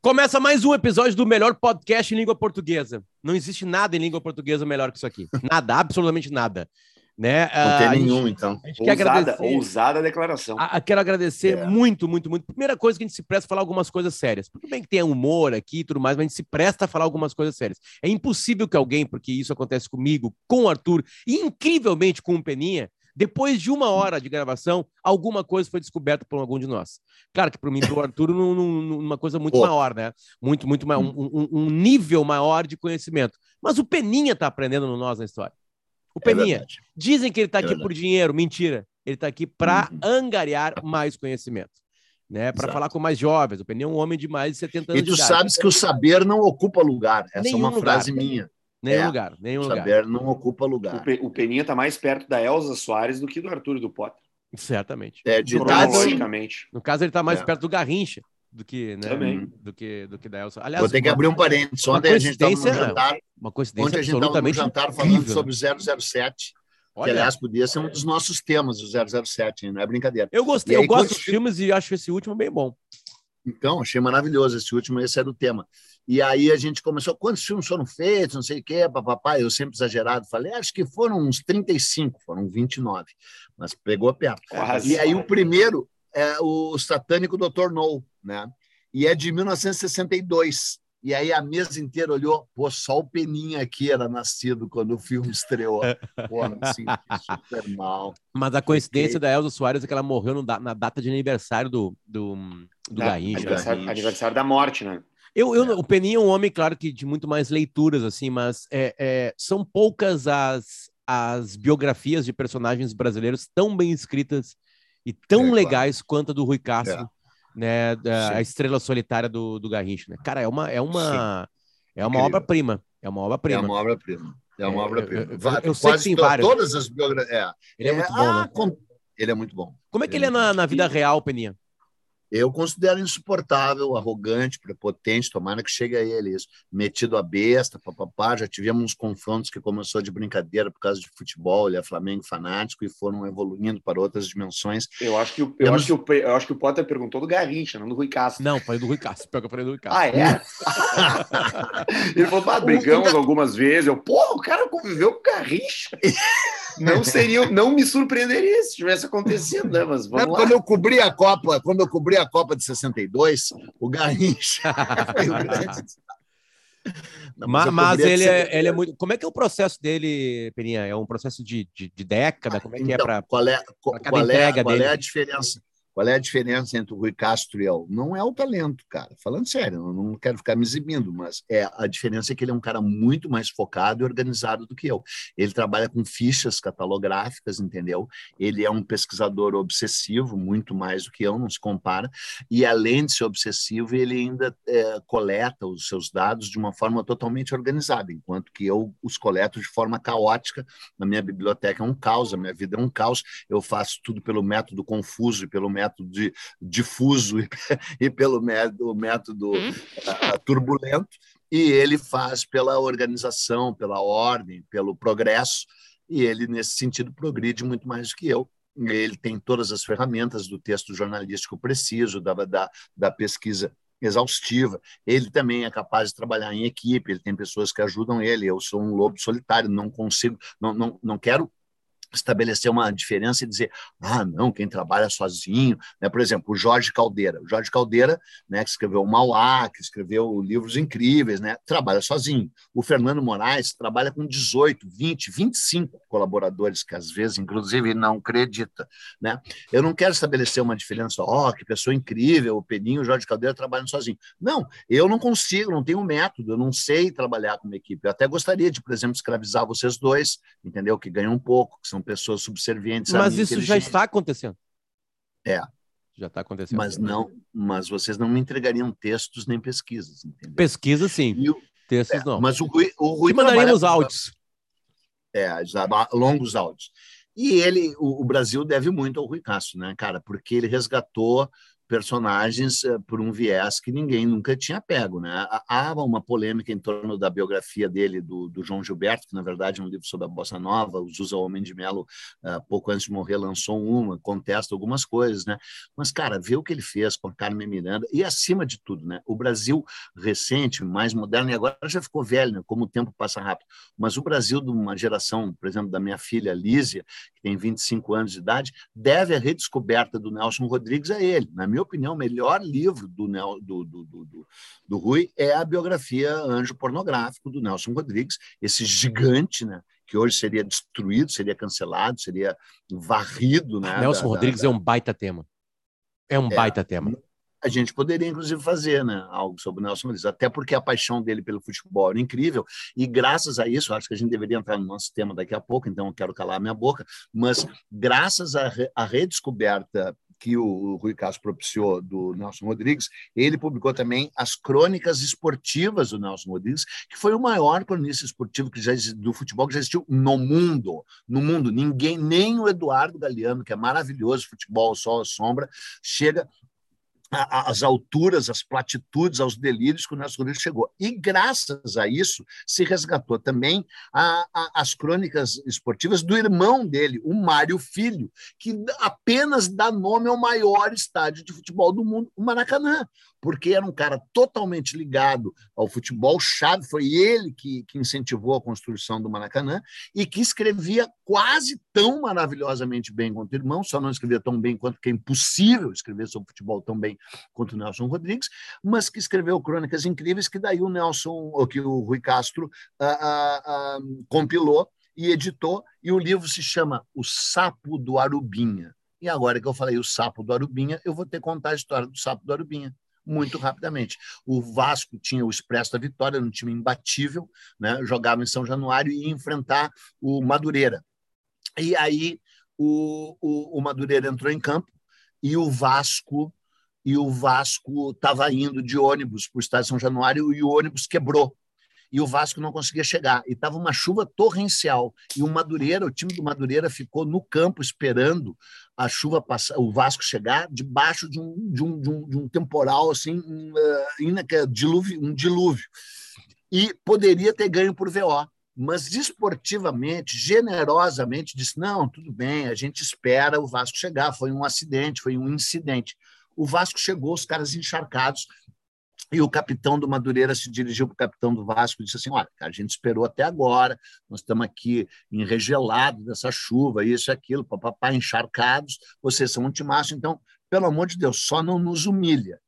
Começa mais um episódio do melhor podcast em língua portuguesa. Não existe nada em língua portuguesa melhor que isso aqui. Nada, absolutamente nada. Né? Não tem Ah, a nenhum, gente- então. A gente quer Ousada, agradecer. ousada declaração. Ah, quero agradecer É. muito, muito, muito. Primeira coisa que a gente se presta a falar algumas coisas sérias. Tudo bem que tem humor aqui e tudo mais, mas a gente se presta a falar algumas coisas sérias. É impossível que alguém, porque isso acontece comigo, com o Arthur e incrivelmente com o Peninha, depois de uma hora de gravação, alguma coisa foi descoberta por algum de nós. Claro que para mim, para o Arthur, num- num- numa coisa muito Pô. maior, né? Muito, muito maior, um, um- nível maior de conhecimento. Mas o Peninha tá aprendendo no nós na história. O É Peninha, verdade. Dizem que ele está É aqui verdade. por dinheiro, mentira. Ele está aqui para Uhum. angariar mais conhecimento, né? Para falar com mais jovens. O Peninha é um homem de mais de 70 anos E tu sabes que o saber não ocupa lugar. Essa Nenhum é uma lugar. frase minha. Nenhum é. lugar, nenhum O lugar. saber não ocupa O, lugar. Pe- o Peninha tá mais perto da Elza Soares do que do Arthur e do Potter. Certamente. É, de. Cronologicamente. No caso, ele está mais É. perto do Garrincha do que, né? Também. Do que, do que da Elsa. Aliás, Vou ter que abrir um parênteses. uma Ontem a gente estava no coincidência- jantar, uma ontem coincidência a gente estava no absolutamente jantar falando incrível, sobre né? o 007, que Olha, aliás podia ser um dos nossos temas, o 007, hein? não é brincadeira. eu gostei, aí, eu gosto dos filmes e acho esse último bem bom. Então, achei maravilhoso esse último, esse era o tema. E aí a gente começou, quantos filmes foram feitos, não sei o quê, papapá, eu sempre exagerado, falei, acho que foram uns 35, foram 29, mas pegou perto. Quase. E aí o primeiro é o satânico Dr. No, né? E é de 1962. E aí a mesa inteira olhou, pô, só o Peninha aqui era nascido quando o filme estreou. Pô, senti super mal. Mas a coincidência Ok. da Elza Soares é que ela morreu no da- na data de aniversário do, do, do Garrincha. aniversário, aniversário da morte, né? Eu, eu, É. O Peninha é um homem, claro, que de muito mais leituras, assim, mas é, é, são poucas as, as biografias de personagens brasileiros tão bem escritas e tão É, claro. legais quanto a do Rui Castro, É. né? da- a estrela solitária do, do Garrincha, né? Cara, é uma, é uma, é uma obra-prima. É uma É obra-prima. uma obra-prima. É uma É, obra-prima. eu- eu- eu sei que tem várias. Todas as biografias. É. Ele é muito bom, ah, né? com- Ele é muito bom. Como é que ele ele é é na, na vida real, Peninha? Eu considero insuportável, arrogante, prepotente, tomara que chegue a ele isso. Metido a besta, papapá. Já tivemos uns confrontos que começou de brincadeira por causa de futebol, ele é Flamengo fanático e foram evoluindo para outras dimensões. Eu acho que o, eu Temos- acho que o, eu acho que o Potter perguntou do Garrincha, não do Rui Castro. Não, falei do Rui Castro. Pior que eu falei do Rui Castro. Ah, é? Ele falou, ah, brigamos algumas vezes. Eu, porra, o cara conviveu com o Garrincha. Não seria, não me surpreenderia se tivesse acontecido, né? Mas vamos lá. Quando eu cobri a Copa, quando eu cobri a Copa de 62, o Garrincha foi o grande. Não, Mas, de ele, é, 62. ele é muito. Como é que é o processo dele, Peninha? É um processo de, de, de década? Como é que é Então, para. qual é, qual, qual é, qual é a diferença? Qual é a diferença entre o Rui Castro e eu? Não é o talento, cara. Falando sério, eu não quero ficar me exibindo, mas é a diferença é que ele é um cara muito mais focado e organizado do que eu. Ele trabalha com fichas catalográficas, entendeu? Ele é um pesquisador obsessivo, muito mais do que eu, não se compara. E além de ser obsessivo, ele ainda é, coleta os seus dados de uma forma totalmente organizada, enquanto que eu os coleto de forma caótica. Na minha biblioteca é um caos, a minha vida é um caos. Eu faço tudo pelo método confuso e pelo método de, difuso e, e pelo método, método ah, turbulento. E ele faz pela organização, pela ordem, pelo progresso. E ele, nesse sentido, progride muito mais do que eu ele tem todas as ferramentas do texto jornalístico preciso, da, da, da pesquisa exaustiva. Ele também é capaz de trabalhar em equipe, ele tem pessoas que ajudam ele. Eu sou um lobo solitário, não consigo, não, não, não quero estabelecer uma diferença e dizer, ah, não, quem trabalha sozinho, né? Por exemplo, o Jorge Caldeira. O Jorge Caldeira, né, que escreveu o Mauá, que escreveu livros incríveis, né, trabalha sozinho. O Fernando Moraes trabalha com 18, 20, 25 colaboradores, que às vezes, inclusive, não acredita, né? Eu não quero estabelecer uma diferença, ó, oh, que pessoa incrível, o Peninho, o Jorge Caldeira trabalham sozinho. Não, eu não consigo, não tenho método, eu não sei trabalhar com uma equipe. Eu até gostaria de, por exemplo, escravizar vocês dois, entendeu? Que ganham um pouco, que são pessoas subservientes. Mas isso já está acontecendo. É. Já está acontecendo. Mas não, mas vocês não me entregariam textos nem pesquisas, entendeu? Pesquisa, sim. O, Textos, é, não. Mas o Rui, o Rui mandaríamos áudios. É, longos áudios. E ele, o, o Brasil deve muito ao Rui Castro, né, cara? Porque ele resgatou personagens uh, por um viés que ninguém nunca tinha pego. Né? Há uma polêmica em torno da biografia dele, do, do João Gilberto, que na verdade é um livro sobre a Bossa Nova, o Zusa Homem de Melo, uh, pouco antes de morrer, lançou uma, contesta algumas coisas, né? mas, cara, vê o que ele fez com a Carmen Miranda, e acima de tudo, né? o Brasil recente, mais moderno, e agora já ficou velho, né? como o tempo passa rápido, mas o Brasil de uma geração, por exemplo, da minha filha Lísia, que tem 25 anos de idade, deve a redescoberta do Nelson Rodrigues a ele. Na minha opinião, o melhor livro do, do, do, do, do Rui é a biografia Anjo Pornográfico do Nelson Rodrigues, esse gigante, né? que hoje seria destruído, seria cancelado, seria varrido. Né, Nelson da, Rodrigues da, da... é um baita tema. É um é, baita tema a gente poderia, inclusive, fazer né, algo sobre o Nelson Rodrigues, até porque a paixão dele pelo futebol era incrível, e graças a isso, acho que a gente deveria entrar no nosso tema daqui a pouco, então eu quero calar a minha boca, mas graças à, à redescoberta que o Rui Castro propiciou do Nelson Rodrigues, ele publicou também as crônicas esportivas do Nelson Rodrigues, que foi o maior cronista esportivo que já, do futebol que já existiu no mundo. No mundo, ninguém, nem o Eduardo Galeano, que é maravilhoso, futebol, sol, sombra, chega as alturas, as platitudes, aos delírios que o Nelson Rodrigues chegou. E, graças a isso, se resgatou também a, a, as crônicas esportivas do irmão dele, o Mário Filho, que apenas dá nome ao maior estádio de futebol do mundo, o Maracanã porque era um cara totalmente ligado ao futebol, chave, foi ele que, que incentivou a construção do Maracanã e que escrevia quase tão maravilhosamente bem quanto o irmão, só não escrevia tão bem quanto que é impossível escrever sobre futebol tão bem quanto o Nelson Rodrigues, mas que escreveu crônicas incríveis que daí o Nelson, ou que o Rui Castro ah, ah, ah, compilou e editou, e o livro se chama O Sapo do Arubinha. E agora que eu falei o sapo do Arubinha, eu vou ter que contar a história do sapo do Arubinha muito rapidamente. O Vasco tinha o Expresso da Vitória, um time imbatível, né? jogava em São Januário e ia enfrentar o Madureira. E aí o, o, o Madureira entrou em campo e o Vasco e o Vasco estava indo de ônibus para o estádio São Januário e o ônibus quebrou e o Vasco não conseguia chegar. E estava uma chuva torrencial. E o Madureira, o time do Madureira ficou no campo esperando a chuva passar, o Vasco chegar debaixo de um, de um, de um, de um temporal assim, um, uh, dilúvio, um dilúvio. E poderia ter ganho por VO. Mas desportivamente, generosamente, disse: não, tudo bem, a gente espera o Vasco chegar. Foi um acidente, foi um incidente. O Vasco chegou, os caras encharcados, e o capitão do Madureira se dirigiu para o capitão do Vasco e disse assim: Olha, a gente esperou até agora, nós estamos aqui enregelados dessa chuva, isso e aquilo, papapá, encharcados, vocês são um timaço, então, pelo amor de Deus, só não nos humilha.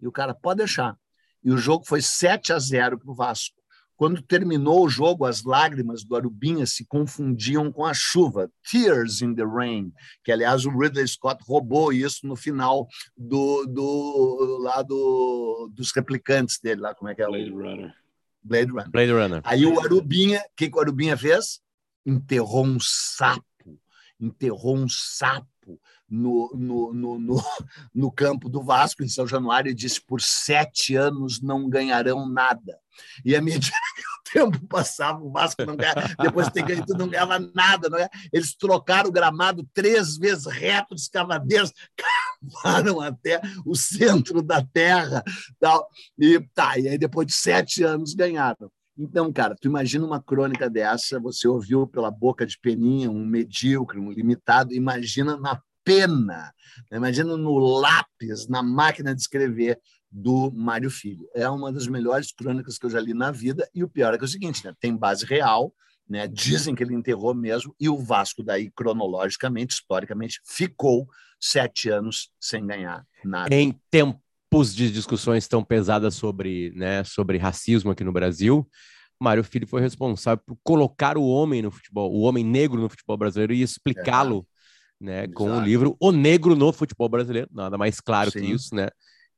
E o cara, pode deixar. E o jogo foi 7 a 0 para o Vasco. Quando terminou o jogo, as lágrimas do Arubinha se confundiam com a chuva. Tears in the Rain, que aliás o Ridley Scott roubou isso no final do, do lá do, dos replicantes dele, lá como é que é? Blade Runner. Blade Runner. Blade Runner. Aí o Arubinha, o que, que o Arubinha fez? Enterrou um sapo, enterrou um sapo no, no, no, no, no campo do Vasco, em São Januário, e disse: por sete anos não ganharão nada. E à medida que o tempo passava, o Vasco não ganhava, depois de ter ganho tudo, não ganhava nada. Não ganhava. Eles trocaram o gramado três vezes reto, os cavadeiros cavaram até o centro da terra. Tal. E, tá, e aí, depois de sete anos, ganharam. Então, cara, tu imagina uma crônica dessa, você ouviu pela boca de Peninha, um medíocre, um limitado, imagina na pena, imagina no lápis, na máquina de escrever do Mário Filho. É uma das melhores crônicas que eu já li na vida, e o pior é que é o seguinte, né? tem base real, né? dizem que ele enterrou mesmo, e o Vasco daí, cronologicamente, historicamente, ficou sete anos sem ganhar nada. Em tempos de discussões tão pesadas sobre, né, sobre racismo aqui no Brasil, Mário Filho foi responsável por colocar o homem no futebol, o homem negro no futebol brasileiro e explicá-lo, é. né, com o livro O Negro no Futebol Brasileiro, nada mais claro Sim. que isso, né?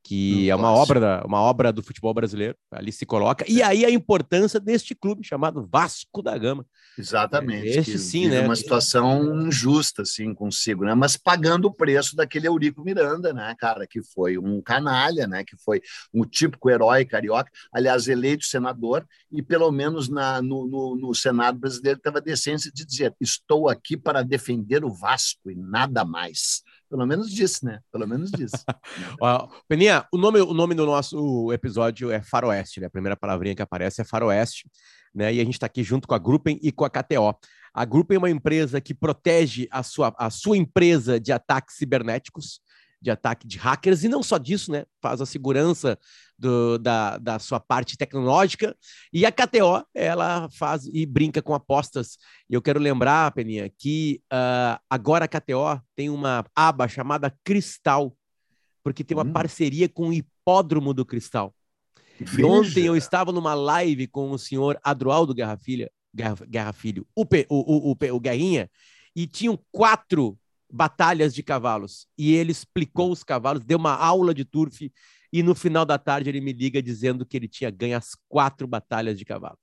Que é uma obra, da, uma obra do futebol brasileiro, ali se coloca. E aí a importância deste clube chamado Vasco da Gama. Exatamente. Este sim, né? Uma situação injusta, assim, consigo, né? Mas pagando o preço daquele Eurico Miranda, né, cara, que foi um canalha, né? Que foi um típico herói carioca, aliás, eleito senador, e pelo menos na, no, no, no Senado brasileiro teve a decência de dizer: estou aqui para defender o Vasco e nada mais Pelo menos disse, né? Pelo menos disse. Peninha, o nome, o nome do nosso episódio é Faroeste, né? A primeira palavrinha que aparece é Faroeste, né? E a gente está aqui junto com a Gruppen e com a KTO. A Gruppen é uma empresa que protege a sua, a sua empresa de ataques cibernéticos, de ataque de hackers, e não só disso, né? Faz a segurança do, da, da sua parte tecnológica. E a KTO, ela faz e brinca com apostas. E eu quero lembrar, Peninha, que uh, agora a KTO tem uma aba chamada Cristal, porque tem uma hum. parceria com o Hipódromo do Cristal. E ontem eu estava numa live com o senhor Adroaldo Guerra, Filha, Guerra, Guerra Filho, o, P, o, o, o, o Guerrinha, e tinham quatro batalhas de cavalos. E ele explicou os cavalos, deu uma aula de turf e no final da tarde ele me liga dizendo que ele tinha ganho as quatro batalhas de cavalo.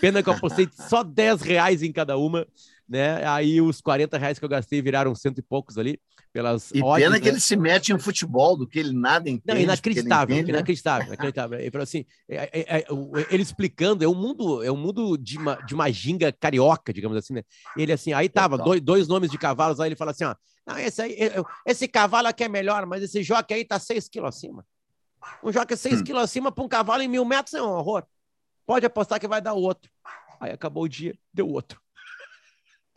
Pena que eu apostei só 10 reais em cada uma, né? Aí os 40 reais que eu gastei viraram cento e poucos ali. Pelas e odds, pena né? que ele se mete em futebol, do que ele nada entende. Não, inacreditável, entende, né? inacreditável, inacreditável. Ele falou assim, é, é, é, ele explicando, é um mundo, é um mundo de uma, de uma ginga carioca, digamos assim, né? Ele assim, aí tava dois, dois nomes de cavalos, aí ele fala assim, ó, não, esse, aí, esse cavalo aqui é melhor, mas esse jockey aí tá 6 quilos acima. Um jockey 6 hum. quilos acima para um cavalo em mil metros é um horror. Pode apostar que vai dar outro. Aí acabou o dia, deu outro.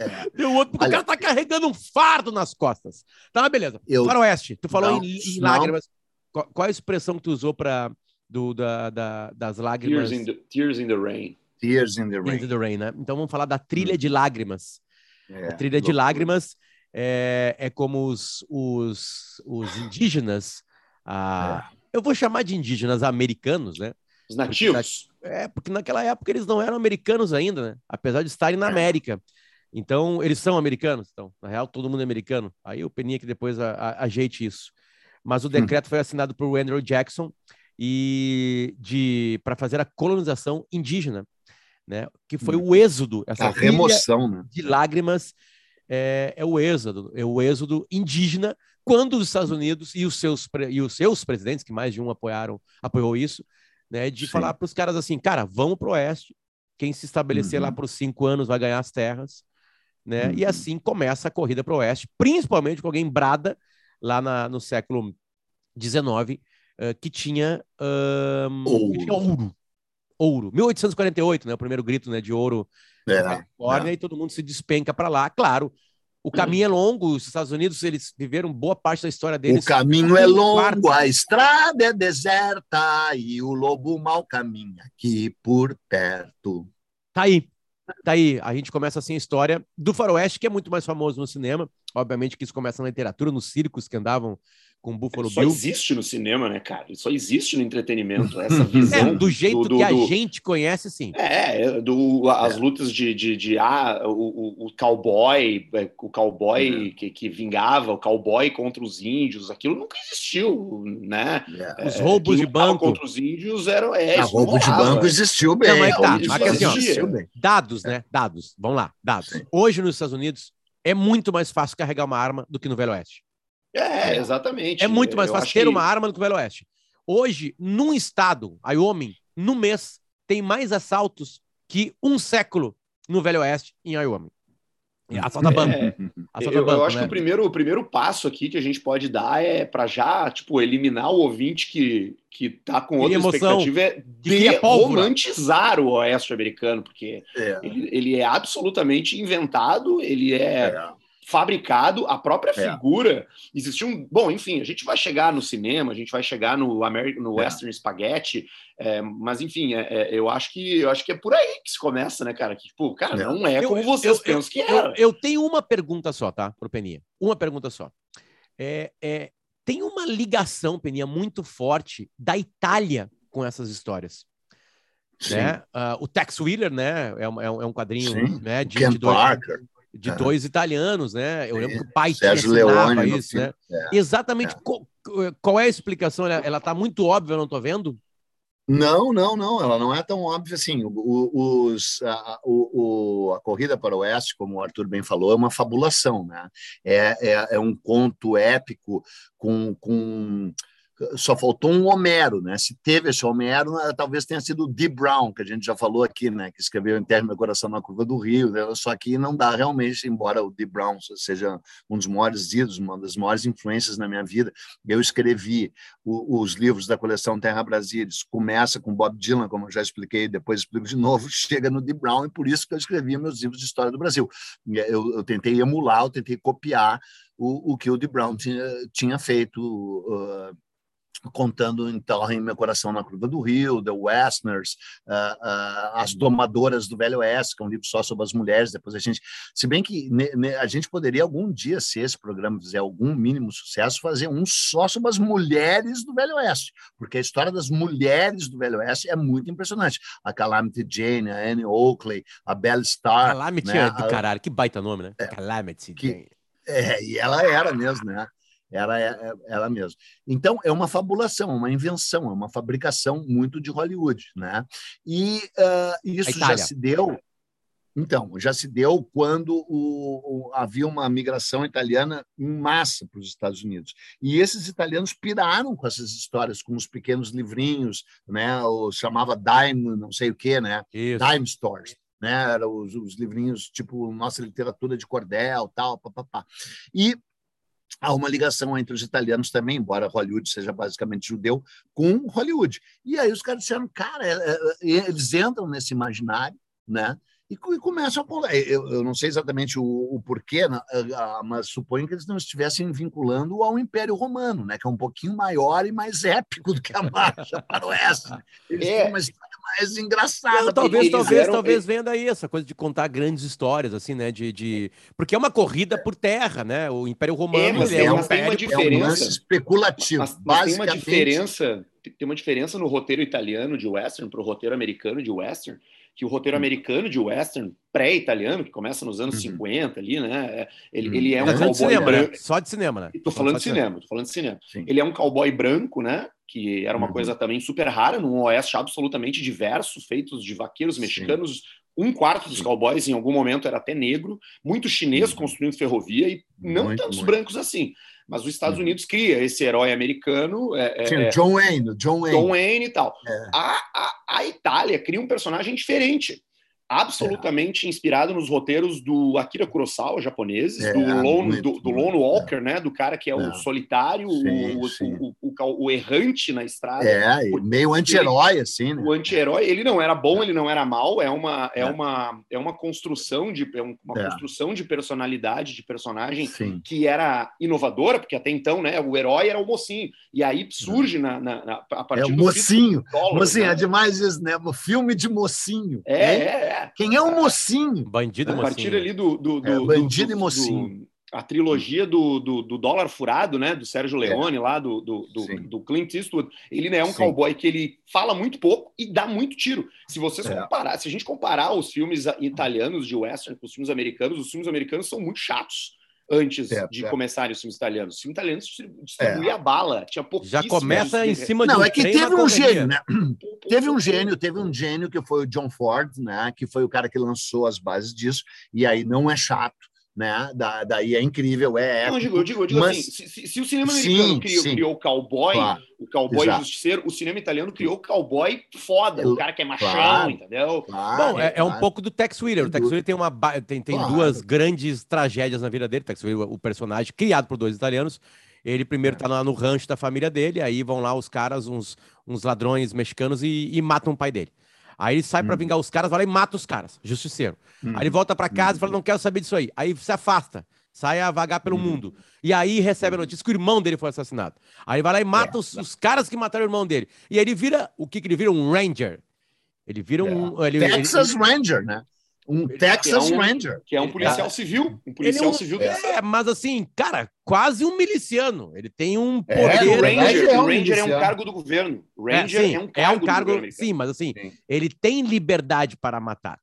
É. Deu outro, porque Olha, o cara tá carregando um fardo nas costas. Tá, beleza. Eu... Faroeste, tu falou não, em, em lágrimas. Qual, qual, a expressão que tu usou para do, da, da, das lágrimas? Tears in, the, tears in the Rain. Tears in the Rain. Tears in the Rain, né? Então vamos falar da trilha hum. de lágrimas. É, a trilha de lágrimas é, é como os, os, os indígenas, ah, é. eu vou chamar de indígenas americanos, né? Os nativos. Porque na, é, porque naquela época eles não eram americanos ainda, né? Apesar de estarem na é. América. Então, eles são americanos, então, na real, todo mundo é americano. Aí o Peninha que depois a, a, ajeite isso. Mas o hum. decreto hum. foi assinado por Andrew Jackson e de para fazer a colonização indígena, né? Que foi hum. o êxodo, essa a remoção né? de lágrimas é, é, o êxodo, é o êxodo indígena quando os Estados Unidos e os seus e os seus presidentes, que mais de um apoiaram, apoiou isso, né? De Sim. falar para os caras assim, cara, vamos para o oeste. Quem se estabelecer uhum. lá por cinco anos vai ganhar as terras né? Uhum. E assim começa a corrida para o oeste, principalmente com alguém brada lá na, no século XIX, uh, que tinha, um, ouro. tinha ouro. Ouro. 1848, né? O primeiro grito né, de ouro é, na Califórnia, é. e todo mundo se despenca para lá. Claro, o caminho é longo, os Estados Unidos eles viveram boa parte da história deles. O caminho é longo, a estrada é deserta e o lobo mal caminha aqui por perto. Tá aí. Tá aí, a gente começa assim a história do Faroeste, que é muito mais famoso no cinema. Obviamente que isso começa na literatura, nos circos que andavam com Buffalo Bill. Só existe no cinema, né, cara? Só existe no entretenimento essa visão. É, do jeito do, que a gente conhece, sim. É, é, do, as é. lutas de, de, de ah, o, o cowboy, é, o cowboy uhum. que, que vingava, o cowboy contra os índios, aquilo nunca existiu, né? É. Os roubos de banco contra os índios eram. É, ah, roubo de banco existiu bem. Não, mas tá, mas assim, ó, dados, né? Dados. Vamos lá, dados. Sim. Hoje nos Estados Unidos é muito mais fácil carregar uma arma do que no Velho Oeste. É, exatamente. É muito mais fácil ter que... uma arma do que o Velho Oeste. Hoje, num estado, Wyoming, no mês, tem mais assaltos que um século no Velho Oeste em Wyoming. Assalto a banco. É, Assalto eu, banco, eu acho né? que o primeiro, o primeiro passo aqui que a gente pode dar é para já, tipo, eliminar o ouvinte que, que tá com outra expectativa é de é romantizar o oeste americano, porque é. Ele, ele, é absolutamente inventado, ele é, é fabricado, a própria é. figura. Existiu um. Bom, enfim, a gente vai chegar no cinema, a gente vai chegar no, American, no é. Western Spaghetti, é, mas enfim, é, é, eu, acho que, eu acho que é por aí que se começa, né, cara? Que, tipo, cara, é. não é como vocês eu, pensam que era. Eu, eu, tenho uma pergunta só, tá, pro Peninha? Uma pergunta só. É, tem uma ligação, Peninha, muito forte da Itália com essas histórias. Né? Uh, o Tex Wheeler, né? É um, é um quadrinho Sim. né, de, Ken de dois, Parker de é. dois italianos, né? Eu lembro que o pai Sérgio Leone isso, né? É. Exatamente. É. Qual, qual, é a explicação? Ela está muito óbvia, eu não estou vendo? Não, não, não. Ela não é tão óbvia assim. O, os, a, o, a corrida para o oeste, como o Arthur bem falou, é uma fabulação, né? É, é, é um conto épico com, com só faltou um Homero, né? Se teve esse Homero, eh, talvez tenha sido o D. Brown, que a gente já falou aqui, né? Que escreveu Em Meu Coração na Curva do Rio, né? só que não dá realmente, embora o D. Brown seja um dos maiores ídolos, uma das maiores influências na minha vida. Eu escrevi o, os livros da coleção Terra Brasílias, começa com Bob Dylan, como eu já expliquei, depois explico de novo, chega no D. Brown, e por isso que eu escrevi meus livros de história do Brasil. Eu, eu tentei emular, eu tentei copiar o, o que o D. Brown tinha, tinha feito. Uh, contando então em Meu Coração na Curva do Rio, The Westerners, uh, uh, As Domadoras do Velho Oeste, que é um livro só sobre as mulheres. Depois a gente, se bem que ne, ne, a gente poderia algum dia, se esse programa fizer algum mínimo sucesso, fazer um só sobre as mulheres do Velho Oeste, porque a história das mulheres do Velho Oeste é muito impressionante. A Calamity Jane, a Anne Oakley, a Belle Starr. Calamity né? é do caralho, que baita nome, né? É, Calamity que, Jane. É, e ela era mesmo, né? Era é, é, ela mesma. Então, é uma fabulação, uma invenção, é uma fabricação muito de Hollywood. Né? E uh, isso já se deu. Então, já se deu quando o, o, havia uma migração italiana em massa para os Estados Unidos. E esses italianos piraram com essas histórias, com os pequenos livrinhos, né? O chamava Dime, não sei o quê, né? Isso. Dime Stores. Né, eram os, os livrinhos tipo nossa literatura de cordel, tal, papapá. E há uma ligação entre os italianos também, embora Hollywood seja basicamente judeu, com Hollywood. E aí os caras disseram, cara, é, é, é, eles entram nesse imaginário, né? E, começam a pular. Eu, eu não sei exatamente o, o porquê, né, mas suponho que eles não estivessem vinculando ao Império Romano, né? Que é um pouquinho maior e mais épico do que a marcha para o oeste. Eles é. têm uma história mais engraçada. Não, talvez, talvez, eram... talvez venha daí essa coisa de contar grandes histórias, assim, né? De, de... Porque é uma corrida por terra, né? O Império Romano é, mas é, um tem uma diferença. É um especulativo. Mas, mas tem uma diferença. Tem uma diferença no roteiro italiano de western para o roteiro americano de western, que o roteiro hum. americano de western pré-italiano, que começa nos anos uhum. 50 ali, né? É, ele, uhum. ele é um cowboy de cinema, né? Só de cinema, né? Tô falando de cinema, tô falando de cinema. Sim. Ele é um cowboy branco, né? Que era uma uhum. coisa também super rara, num oeste absolutamente diverso, feitos de vaqueiros mexicanos. Sim. Um quarto dos Sim. cowboys, em algum momento, era até negro, muito chinês uhum. construindo ferrovia e não muito, tantos muito. brancos assim. Mas os Estados uhum. Unidos cria esse herói americano. É, Sim, é, John Wayne, John Wayne. John Wayne e tal. É. A, a, a Itália cria um personagem diferente absolutamente é. inspirado nos roteiros do Akira Kurosawa, japoneses, é, do, Lone, muito, do, do Lone Walker, é. né? Do cara que é, o é. solitário, sim, o, sim. O, o, o, errante na estrada. É, meio anti-herói, assim, né? O anti-herói, ele não era bom, ele não era mal, é uma, é, uma, é uma construção de é uma construção de personalidade, de personagem sim. que era inovadora, porque até então, né, o herói era o mocinho. E aí surge na, na, na a partir é, o mocinho. Dólar, mocinho, né? é demais isso, né? O filme de mocinho. É, é, é. Quem é o mocinho? Bandido e mocinho. A partir ali do. do, do, é, bandido do, e mocinho. a trilogia do, do, do, Dólar Furado, né? Do Sérgio é. Leone, é. lá, do, do, do, do, Clint Eastwood. Ele né, é um Sim. cowboy que ele fala muito pouco e dá muito tiro. Se vocês é. comparar, se a gente comparar os filmes italianos de western com os filmes americanos, os filmes americanos são muito chatos antes é, de é. começarem os filmes italianos. Os filmes italianos distribuía é. bala, tinha pouquíssimo. Já começa em cima de Não, um é que teve um gênio, né? teve um gênio, teve um gênio que foi o John Ford, né? Que foi o cara que lançou as bases disso, e aí não é chato né? Da, daí é incrível, é épico. Não, eu digo, eu digo, eu digo mas... assim, se, se, se, o cinema americano sim, criou, sim. criou o cowboy, claro, o cowboy exato. justiceiro, o cinema italiano criou o cowboy foda, o cara que é machão, claro, entendeu? Claro, Bom, é, é, um pouco do Tex Wheeler. O Tex Wheeler tem, uma, tem, tem duas grandes tragédias na vida dele. Tex Wheeler, o personagem criado por dois italianos, ele primeiro tá lá no rancho da família dele, aí vão lá os caras, uns, uns ladrões mexicanos e, e matam o pai dele. Aí ele sai para hum. vingar os caras, vai lá e mata os caras, justiceiro. Hum. Aí ele volta para casa e fala: não quero saber disso aí. Aí se afasta, sai a vagar pelo hum. mundo. E aí recebe a notícia que o irmão dele foi assassinado. Aí vai lá e mata é. os, os, caras que mataram o irmão dele. E aí ele vira, o que, que ele vira? Um Ranger. Ele vira um. É. Ele, Texas ele, Ranger, né? Um Texas é um, Ranger. Que é um policial é. civil. Um policial é um, civil. É, mas assim, cara, quase um miliciano. Ele tem um é, poder. o Ranger, é, um, Ranger é um cargo do governo. Ranger sim, é um cargo. É um cargo sim, mas assim, sim. ele tem liberdade para matar.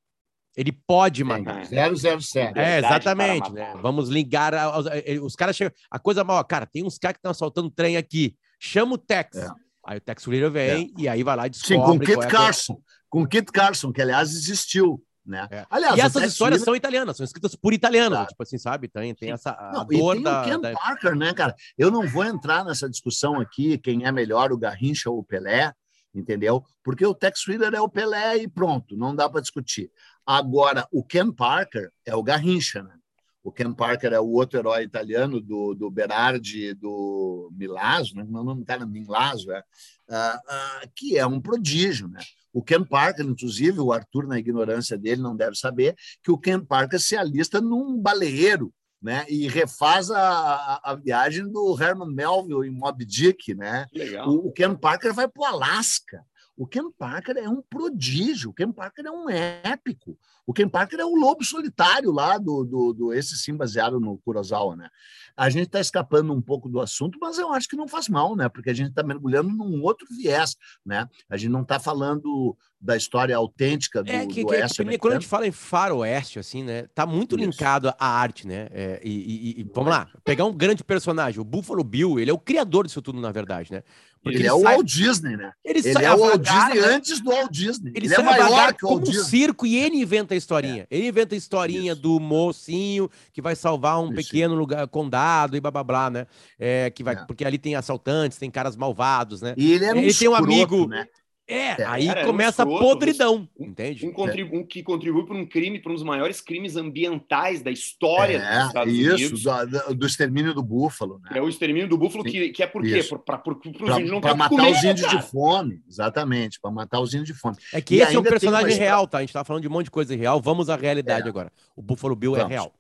Ele pode matar. 007. É, exatamente. Né? Vamos ligar. Aos, os caras chegam. A coisa mal, cara, tem uns caras que estão assaltando trem aqui. Chama o Tex. Aí o Tex Wheeler vem e aí vai lá e descobre. Sim, com o Kit Carson. Com o Kit Carson, que aliás existiu Né? É. Aliás, e essas histórias são italianas, são escritas por italianos, claro. tipo assim, sabe? Tem, tem essa não, dor tem da, o Ken da... Parker, né, cara? Eu não vou entrar nessa discussão aqui, quem é melhor, o Garrincha ou o Pelé, entendeu? Porque o Tex Wheeler é o Pelé e pronto, não dá para discutir. Agora, o Ken Parker é o Garrincha, né? O Ken Parker é o outro herói italiano do, do Berardi do Milazzo, né? meu nome está Milazzo, é, uh, uh, que é um prodígio. Né? O Ken Parker, inclusive, o Arthur, na ignorância dele, não deve saber que o Ken Parker se alista num baleeiro né? E refaz a, a, a, viagem do Herman Melville em Moby Dick, né? O, o, Ken Parker vai para o Alasca. O Ken Parker é um prodígio, o Ken Parker é um épico. O Ken Parker é o lobo solitário lá do, do, do esse sim baseado no Kurosawa, né? A gente está escapando um pouco do assunto, mas eu acho que não faz mal, né? Porque a gente está mergulhando num outro viés, né? A gente não está falando da história autêntica do, é que, do oeste. Que, quando a gente fala em faroeste, assim, né? Tá muito Isso. linkado à arte, né? É, e, e, e, vamos lá, pegar um grande personagem, o Buffalo Bill, ele é o criador disso tudo, na verdade, né? Porque ele, ele é o sai... Walt Disney, né? Ele, ele é o Walt Disney né? antes do Walt Disney. Ele, ele é maior que o Walt Disney. Um circo e ele inventa a historinha. É. Ele inventa a historinha Isso. do mocinho que vai salvar um Isso. pequeno lugar, condado e blá blá blá, né? É, que vai, é. Porque ali tem assaltantes, tem caras malvados, né? E ele é um ele tem um amigo. Né? É, é, aí cara, começa a podridão, um, entende? Um, contribu um que contribui para um crime, para um dos maiores crimes ambientais da história é, dos Estados isso, Unidos. Do, do extermínio do búfalo. Né? É o extermínio do búfalo, que, que é por quê? Para matar comer, os índios cara. de fome, exatamente, para matar os índios de fome. É que e esse é um personagem real, tá? A gente tá falando de um monte de coisa real, vamos à realidade é. agora. O Buffalo Bill é vamos. é real.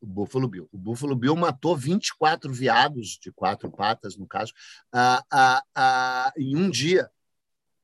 O Buffalo Bill. O Buffalo Bill matou 24 viados de quatro patas, no caso, uh, uh, uh, em um dia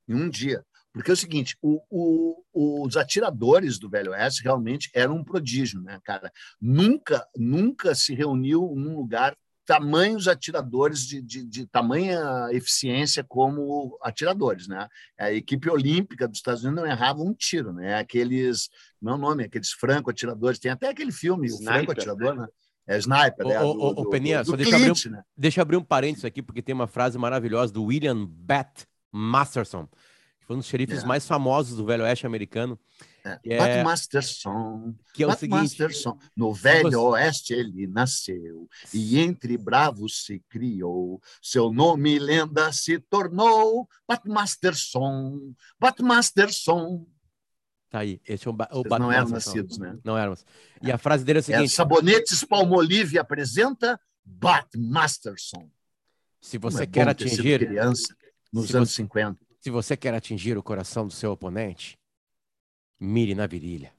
em um dia. Porque é o seguinte, o, o, os atiradores do Velho Oeste realmente eram um prodígio, né, cara? Nunca, nunca se reuniu num lugar tamanhos atiradores de, de, de, tamanha eficiência como atiradores, né? A equipe olímpica dos Estados Unidos não errava um tiro, né? Aqueles, meu nome, aqueles franco atiradores, tem até aquele filme, Sniper, o franco atirador, né? né? É sniper, né? O, o, o Peninha, só deixa, Clint, abrir um, né? deixa abrir um parênteses aqui, porque tem uma frase maravilhosa do William Bat Masterson, que foi um dos xerifes é. mais famosos do Velho Oeste americano. É. é... Masterson, que é o seguinte, Masterson, no Velho. Oeste ele nasceu e entre bravos se criou. Seu nome lenda se tornou Bat Masterson, Bat Masterson. Tá aí, esse é o, o Bat Não eram nascidos, né? Não éramos. E a frase dele é a seguinte: é, Sabonetes Palmolive apresenta Bat Masterson. Se você é quer atingir criança nos se anos você, 50. Se você quer atingir o coração do seu oponente, mire na virilha.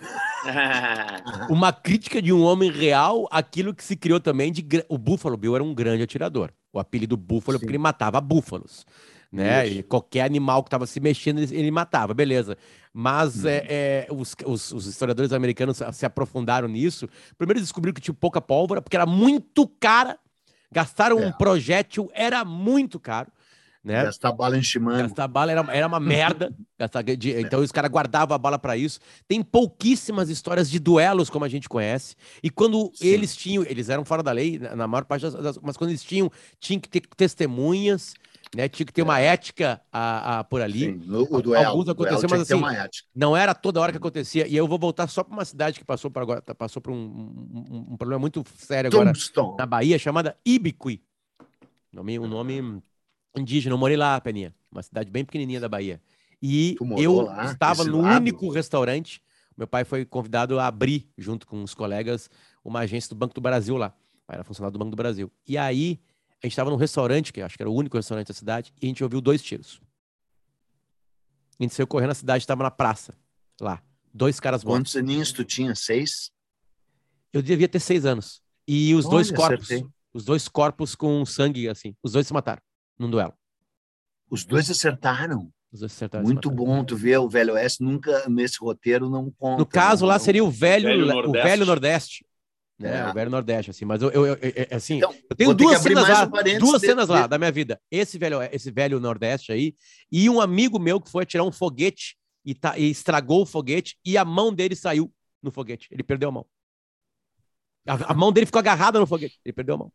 Uma crítica de um homem real, aquilo que se criou também de. O Buffalo Bill era um grande atirador. O apelido Búfalo, porque ele matava búfalos. Né? E qualquer animal que estava se mexendo, ele, ele, matava, beleza. Mas hum. é, é, os, os, os, historiadores americanos se aprofundaram nisso. Primeiro descobriram que tinha pouca pólvora, porque era muito cara. Gastaram é. um projétil, era muito caro. Né? Gastar bala em chimango. Gastar bala era, era uma merda. gastar, de, é. então os caras guardavam a bala para isso. Tem pouquíssimas histórias de duelos, como a gente conhece. E quando Sim. eles tinham, eles eram fora da lei, na maior parte das, das, mas quando eles tinham, tinha que ter testemunhas, né? Tinha que ter uma é. ética a, a, por ali. Sim, o, duelo. Alguns aconteciam, mas assim, não era toda hora que acontecia. E eu vou voltar só para uma cidade que passou por agora, passou por um, um, um problema muito sério agora Tombstone. na Bahia, chamada Ibiqui. Nome, um nome indígena. Eu morei lá, Peninha, uma cidade bem pequenininha da Bahia. E eu lá, estava no lado? único restaurante. Meu pai foi convidado a abrir, junto com os colegas, uma agência do Banco do Brasil lá. Era funcionário do Banco do Brasil. E aí, a gente estava num restaurante, que acho que era o único restaurante da cidade, e a gente ouviu dois tiros. A gente saiu correndo na cidade, estava na praça, lá. Dois caras mortos. Quantos aninhos tu tinha? Seis? Eu devia ter seis anos. E os Olha, dois corpos, acertei. os dois corpos com sangue, assim, os dois se mataram num duelo. Os dois acertaram. Os dois acertaram Muito bom tu ver o Velho Oeste nunca nesse roteiro não conta. No caso não, lá seria o velho, o velho Nordeste. O velho Nordeste. É, é, o velho Nordeste, assim, mas eu, eu, eu, assim, então, eu tenho duas cenas lá, um duas de, cenas de... lá da minha vida. Esse velho, esse velho Nordeste aí, e um amigo meu que foi tirar um foguete e, tá, e estragou o foguete e a mão dele saiu no foguete. Ele perdeu a mão. A, a mão dele ficou agarrada no foguete. Ele perdeu a mão.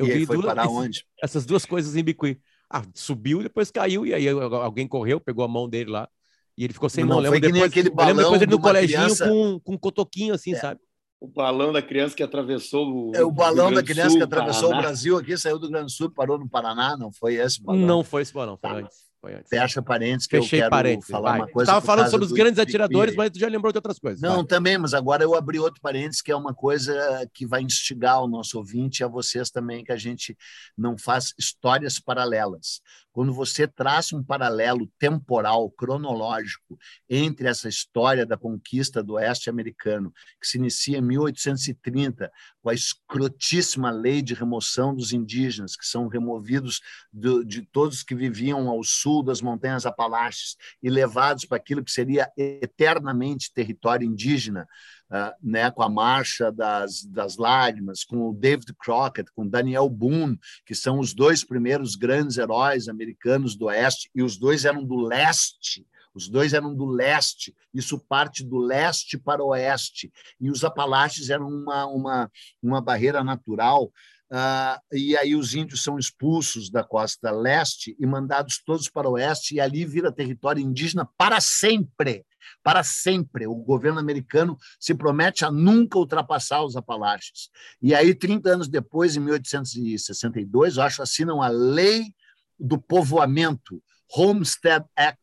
Eu e vi foi duas, parar onde? Essas duas coisas em Bicuí. Ah, subiu, depois caiu, e aí alguém correu, pegou a mão dele lá E ele ficou sem não, não lembro depois, aquele balão depois ele no coleginho criança... com, com um cotoquinho assim, é. sabe? O balão da criança que atravessou o. É o balão da criança Sul, que atravessou Paraná. o Brasil aqui, saiu do Grande do Sul, parou no Paraná, não foi esse balão? Não foi esse balão, foi tá. antes. Fecha parênteses que Fechei eu quero parênteses, falar vai. uma coisa. Estava falando sobre os grandes atiradores, mas tu já lembrou de outras coisas. Não, vai. também, mas agora eu abri outro parênteses que é uma coisa que vai instigar o nosso ouvinte e a vocês também, que a gente não faz histórias paralelas. Quando você traça um paralelo temporal, cronológico, entre essa história da conquista do oeste americano, que se inicia em 1830, com a escrotíssima lei de remoção dos indígenas, que são removidos do, de todos que viviam ao sul das montanhas Apalaches e levados para aquilo que seria eternamente território indígena, uh, né, com a Marcha das, das Lágrimas, com o David Crockett, com Daniel Boone, que são os dois primeiros grandes heróis americanos do Oeste, e os dois eram do leste, os dois eram do leste, isso parte do leste para o oeste. E os Apalaches eram uma, uma, uma barreira natural Uh, e aí os índios são expulsos da costa leste e mandados todos para o oeste, e ali vira território indígena para sempre. Para sempre. O governo americano se promete a nunca ultrapassar os Apalaches. E aí, 30 anos depois, em 1862, eu acho, assinam a Lei do Povoamento, Homestead Act,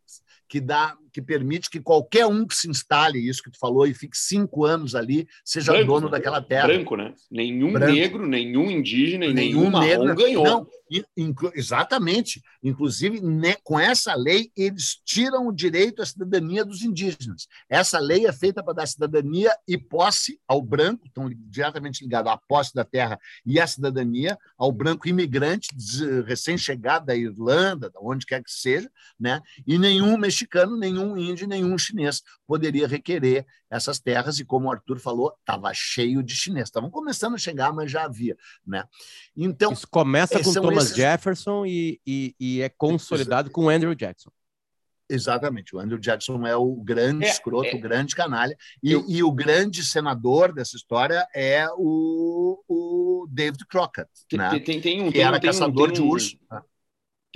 que dá que permite que qualquer um que se instale, isso que tu falou, e fique cinco anos ali, seja branco, dono né? daquela terra. Branco, né? Nenhum branco. negro, nenhum indígena e nenhum, nenhum negro ganhou. Não, inclu, exatamente. Inclusive, né, com essa lei, eles tiram o direito à cidadania dos indígenas. Essa lei é feita para dar cidadania e posse ao branco, estão diretamente ligados à posse da terra e à cidadania, ao branco imigrante, recém-chegado da Irlanda, de onde quer que seja, né? e nenhum mexicano, nenhum nenhum índio, nenhum chinês poderia requerer essas terras, e como o Arthur falou, estava cheio de chinês. Estavam começando a chegar, mas já havia. Né? Então, Isso começa com Thomas esses... Jefferson e, e, e, é consolidado com Andrew Jackson. Exatamente, o Andrew Jackson é o grande é, escroto, é, o grande canalha, e, eu... e, o grande senador dessa história é o, o David Crockett, tem, né? tem, tem um, que era tem, caçador de urso. Um...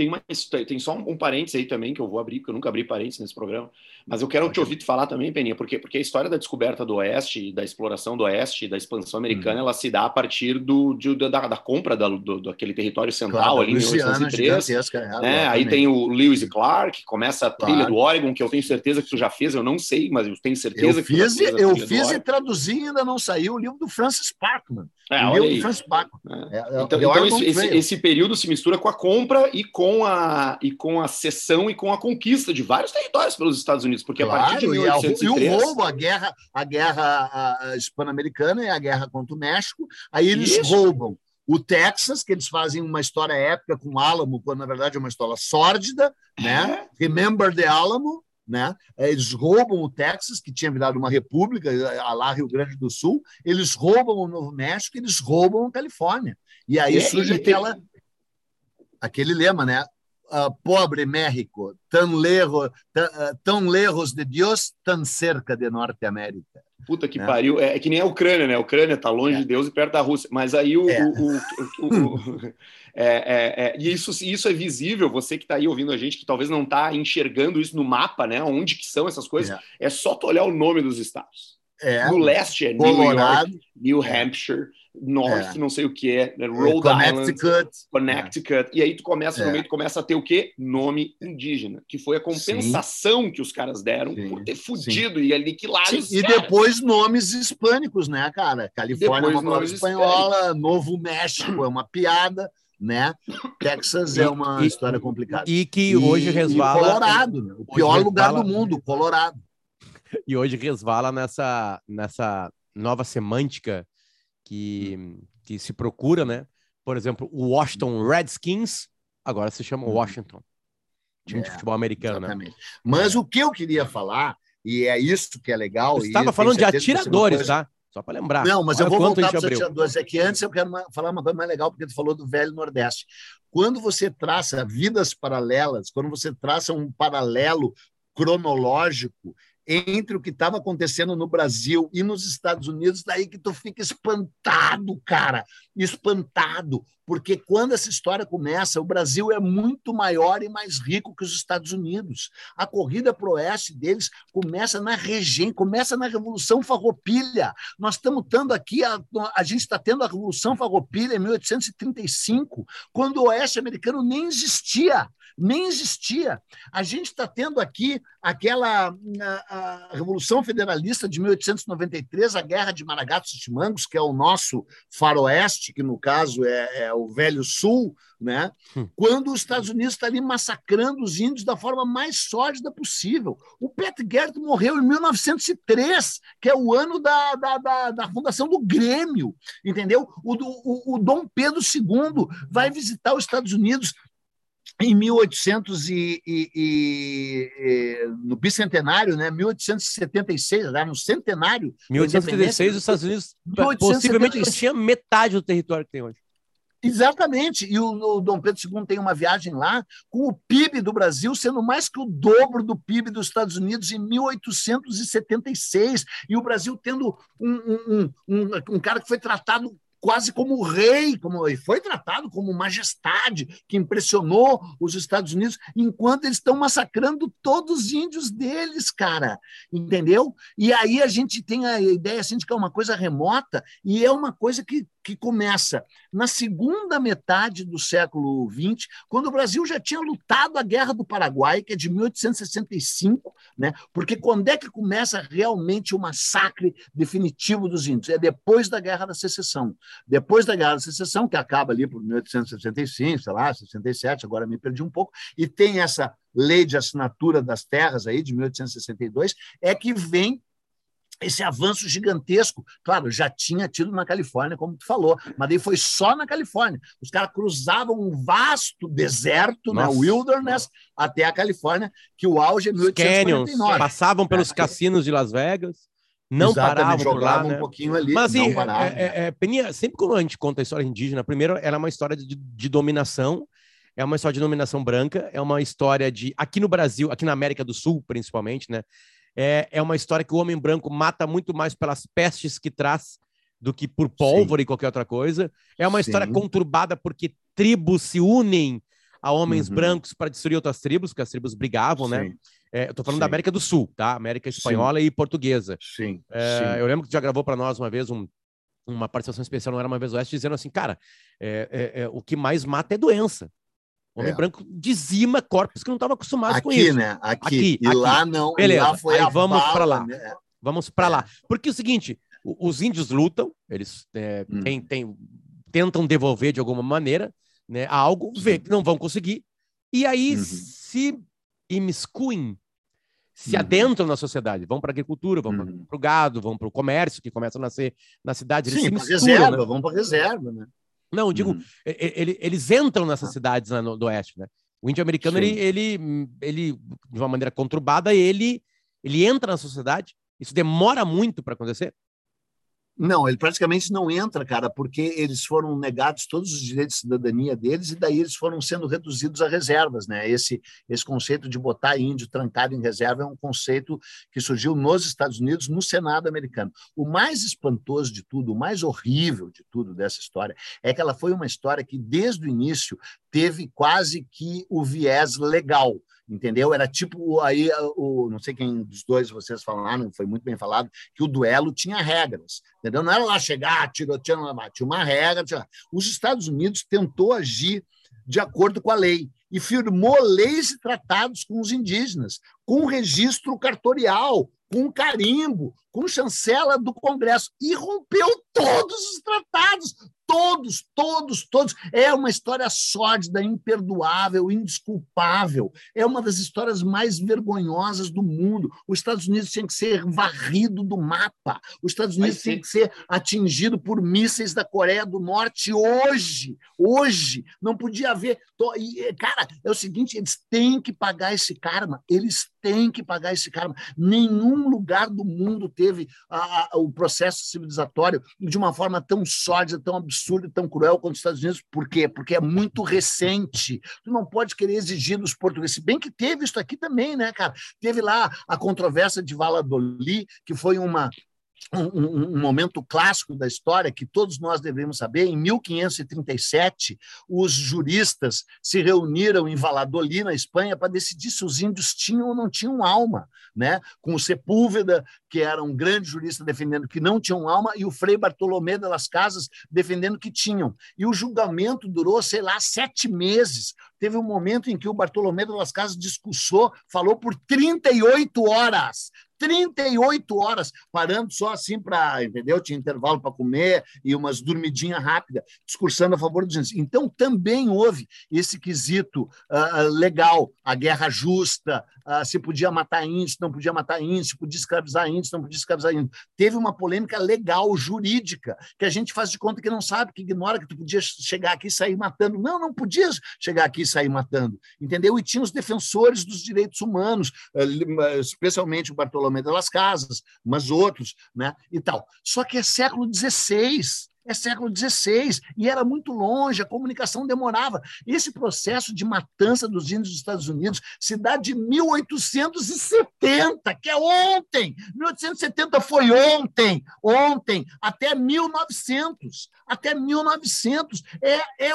Tem, uma, tem só um, um parênteses aí também que eu vou abrir, porque eu nunca abri parênteses nesse programa, mas eu quero te ouvir falar também, Peninha, porque, porque a história da descoberta do Oeste, da exploração do Oeste, da expansão americana, hum. ela se dá a partir do, de, da, da, compra da, do, daquele território central claro, ali em 1803. É, né? Aí tem o Lewis e Clark, começa a trilha claro. do Oregon, que eu tenho certeza que tu já fez, eu não sei, mas eu tenho certeza eu que fiz, tu já fez Eu fiz e traduzi e ainda não saiu o livro do Francis Parkman. É, o livro do Francis Parkman. É. É, então, então esse, esse, esse, período se mistura com a compra e com a, e com a cessão e com a conquista de vários territórios pelos Estados Unidos, porque claro, a partir de 1803... E, a, e o roubo, a guerra, a guerra hispano-americana e a guerra contra o México, aí eles Isso. roubam o Texas, que eles fazem uma história épica com o Álamo, quando na verdade é uma história sórdida, né? É. Remember the Alamo, né? Eles roubam o Texas, que tinha virado uma república, lá Rio Grande do Sul, eles roubam o Novo México, eles roubam a Califórnia. E aí é, surge aquela, aquele lema, né? Uh, pobre México, tão lejos, tão lejos de Deus, tão cerca de Norte América. Puta que né? pariu. É, é, que nem a Ucrânia, né? A Ucrânia está longe é. de Deus e perto da Rússia. Mas aí o. É. o, o, o é, é, e isso, isso é visível, você que está aí ouvindo a gente, que talvez não está enxergando isso no mapa, né? Onde que são essas coisas. É, só tu olhar o nome dos estados. no leste é Colorado, New York, New Hampshire. North, é. não sei o que é, né? Rhode Connecticut. Island, Connecticut. É. E aí tu começa, é. no meio, tu começa a ter o quê? Nome indígena, que foi a compensação Sim. que os caras deram Sim. por ter fudido Sim. e aniquilado os E caras. depois nomes hispânicos, né, cara? Califórnia é uma palavra espanhola, Novo México é uma piada, né? Texas é uma e, história complicada. E que hoje e, resvala. E Colorado, né? o pior resvala, lugar do mundo, Colorado. E hoje resvala nessa, nessa nova semântica que, hum. que se procura, né? Por exemplo, o Washington Redskins agora se chama uhum. Washington. Time é, de futebol americano, né? exatamente. né? Mas o que eu queria falar, e é isso que é legal. Você estava falando de atiradores, tá? Só para lembrar. Não, mas Olha eu vou voltar para os atiradores. É que antes eu quero uma, falar uma coisa mais legal, porque tu falou do Velho Nordeste. Quando você traça vidas paralelas, quando você traça um paralelo cronológico entre o que estava acontecendo no Brasil e nos Estados Unidos, daí que tu fica espantado, cara, espantado, porque quando essa história começa, o Brasil é muito maior e mais rico que os Estados Unidos. A corrida para o oeste deles começa na regência, começa na Revolução Farroupilha. Nós estamos tendo aqui, a, a gente está tendo a Revolução Farroupilha em 1835, quando o oeste americano nem existia nem existia. A gente está tendo aqui aquela a, a Revolução Federalista de 1893, a Guerra de Maragatos e Chimangos, que é o nosso faroeste, que no caso é, é o Velho Sul, né? Hum. quando os Estados Unidos está ali massacrando os índios da forma mais sólida possível. O Pat Garrett morreu em 1903, que é o ano da, da, da, da fundação do Grêmio, entendeu? O, o, o Dom Pedro II vai visitar os Estados Unidos em 1800 e, e, e, no bicentenário, né, 1876, lá no centenário. 1876, os Estados Unidos 1876. possivelmente tinha metade do território que tem hoje. Exatamente. E o, o, Dom Pedro II tem uma viagem lá com o PIB do Brasil sendo mais que o dobro do PIB dos Estados Unidos em 1876. E o Brasil tendo um, um, um, um cara que foi tratado quase como rei, como e foi tratado como majestade, que impressionou os Estados Unidos, enquanto eles estão massacrando todos os índios deles, cara, entendeu? E aí a gente tem a ideia assim, de que é uma coisa remota e é uma coisa que que começa na segunda metade do século XX, quando o Brasil já tinha lutado a Guerra do Paraguai, que é de 1865, né? porque quando é que começa realmente o massacre definitivo dos índios? É depois da Guerra da Secessão. Depois da Guerra da Secessão, que acaba ali por 1865, sei lá, 67, agora me perdi um pouco, e tem essa lei de assinatura das terras aí de 1862, é que vem esse avanço gigantesco. Claro, já tinha tido na Califórnia, como tu falou, mas daí foi só na Califórnia. Os caras cruzavam um vasto deserto, né, wilderness, até a Califórnia, que o auge é 1849. Canyons, passavam pelos é. cassinos de Las Vegas. Não Exatamente, paravam por lá, né? um pouquinho ali. Mas assim, é, é, é, Peninha, sempre quando a gente conta a história indígena, primeiro, ela é uma história de, de dominação, é uma história de dominação branca, é uma história de aqui no Brasil, aqui na América do Sul, principalmente, né? É, é uma história que o homem branco mata muito mais pelas pestes que traz do que por pólvora Sim. e qualquer outra coisa. É uma Sim. história conturbada porque tribos se unem a homens uhum. brancos para destruir outras tribos, porque as tribos brigavam, né? Sim. né? É, eu tô falando Sim. da América do Sul, tá? América espanhola Sim. e portuguesa. Sim. É, eu lembro que já gravou para nós uma vez um, uma participação especial, não era uma vez oeste, dizendo assim, cara, é, é, é o que mais mata é doença. Homem é. branco dizima corpos que não estavam acostumados aqui, com isso. Né? Aqui, aqui. E aqui. lá não. Beleza. Lá foi Aí vamos para lá. Né? Vamos para lá. Porque é o seguinte: os índios lutam, eles é, hum. tem, tem, tentam devolver de alguma maneira né, algo, vê que não vão conseguir, e aí uhum. se imiscuem, se uhum. adentram na sociedade, vão para a agricultura, vão uhum. para o gado, vão para o comércio, que começa a nascer na cidade. Sim, para reserva, né? vão para reserva, né? Não, digo, uhum. ele, eles entram nessas ah. cidades lá no, do oeste, né? O índio americano, ele, ele, ele, de uma maneira conturbada, ele, ele entra na sociedade. Isso demora muito para acontecer. Não, ele praticamente não entra, cara, porque eles foram negados todos os direitos de cidadania deles e daí eles foram sendo reduzidos a reservas, né? Esse esse conceito de botar índio trancado em reserva é um conceito que surgiu nos Estados Unidos, no Senado americano. O mais espantoso de tudo, o mais horrível de tudo dessa história é que ela foi uma história que desde o início teve quase que o viés legal entendeu? Era tipo aí o não sei quem dos dois vocês falaram, foi muito bem falado que o duelo tinha regras, entendeu? Não era lá chegar tiroteando lá, tinha uma regra. Tinha... Os Estados Unidos tentou agir de acordo com a lei e firmou leis e tratados com os indígenas, com registro cartorial, com carimbo, com chancela do Congresso e rompeu todos os tratados, todos, todos, todos. É uma história sórdida, imperdoável, indesculpável. É uma das histórias mais vergonhosas do mundo. Os Estados Unidos tinha que ser varrido do mapa. Os Estados Unidos tinha que ser atingido por mísseis da Coreia do Norte hoje. Hoje. Não podia haver. Cara, é o seguinte: eles têm que pagar esse karma. Eles tem que pagar esse cara. Nenhum lugar do mundo teve a, a, o processo civilizatório de uma forma tão sórdida, tão absurda, tão cruel quanto os Estados Unidos. Por quê? Porque é muito recente. Tu não pode querer exigir dos portugueses. Se bem que teve isso aqui também, né, cara? Teve lá a controvérsia de Valladolid, que foi uma um, um, momento clássico da história que todos nós devemos saber. Em 1537, os juristas se reuniram em Valladolid, na Espanha, para decidir se os índios tinham ou não tinham alma, né? Com o Sepúlveda, que era um grande jurista defendendo que não tinham alma, e o Frei Bartolomé de las Casas defendendo que tinham. E o julgamento durou, sei lá, sete meses. Teve um momento em que o Bartolomé de las Casas discursou, falou por 38 horas. 38 horas, parando só assim para, entendeu? Tinha intervalo para comer e umas dormidinhas rápidas, discursando a favor dos índios. Então, também houve esse quesito uh, legal, a guerra justa, uh, se podia matar índios, não podia matar índios, se podia escravizar índios, não podia escravizar índios. Teve uma polêmica legal, jurídica, que a gente faz de conta que não sabe, que ignora que tu podia chegar aqui e sair matando. Não, não podia chegar aqui e sair matando, entendeu? E tinha os defensores dos direitos humanos, uh, especialmente o Bartolomé de las Casas, mas outros, né? E tal. Só que é século XVI é século XVI e era muito longe, a comunicação demorava. Esse processo de matança dos índios dos Estados Unidos se dá de 1870, que é ontem. 1870 foi ontem, ontem, até 1900. Até 1900. É, é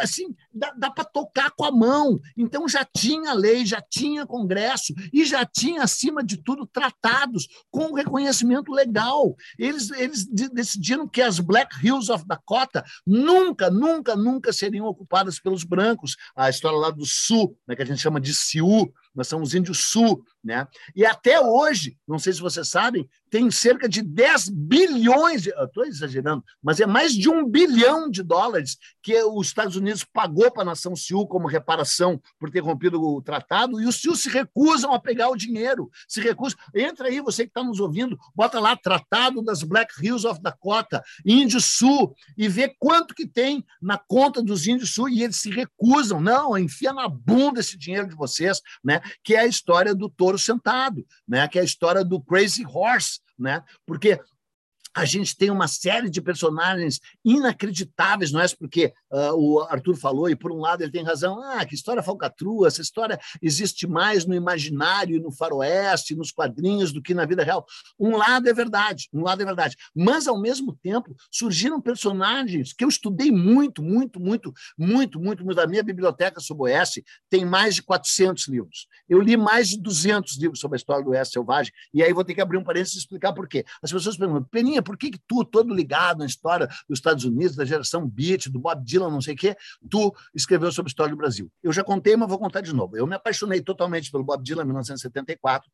assim, dá, dá para tocar com a mão. Então já tinha lei, já tinha Congresso e já tinha, acima de tudo, tratados com reconhecimento legal. Eles, eles decidiram que as Black Hills of Dakota nunca, nunca, nunca seriam ocupadas pelos brancos. A história lá do Sul, né, que a gente chama de Sioux, nós somos índios sul, né? E até hoje, não sei se vocês sabem, tem cerca de 10 bilhões, estou exagerando, mas é mais de um bilhão de dólares que os Estados Unidos pagou para a nação Sioux como reparação por ter rompido o tratado, e os Sioux se recusam a pegar o dinheiro, se recusam. Entra aí, você que está nos ouvindo, bota lá Tratado das Black Hills of Dakota, Índio Sul, e vê quanto que tem na conta dos Índios Sul, e eles se recusam. Não, enfia na bunda esse dinheiro de vocês, né? Que é a história do touro sentado, né? que é a história do Crazy Horse, né? porque a gente tem uma série de personagens inacreditáveis, não é? Porque uh, o Arthur falou, e por um lado ele tem razão, ah, que história falcatrua, essa história existe mais no imaginário, no faroeste, nos quadrinhos, do que na vida real. Um lado é verdade, um lado é verdade. Mas, ao mesmo tempo, surgiram personagens que eu estudei muito, muito, muito, muito, muito, muito. A minha biblioteca sobre o Oeste tem mais de 400 livros. Eu li mais de 200 livros sobre a história do Oeste Selvagem, e aí vou ter que abrir um parênteses e explicar por quê. As pessoas perguntam, Peninha, por que, que tu, todo ligado na história dos Estados Unidos, da geração Beat, do Bob Dylan, não sei o quê, tu escreveu sobre a história do Brasil? Eu já contei, mas vou contar de novo. Eu me apaixonei totalmente pelo Bob Dylan em 1974.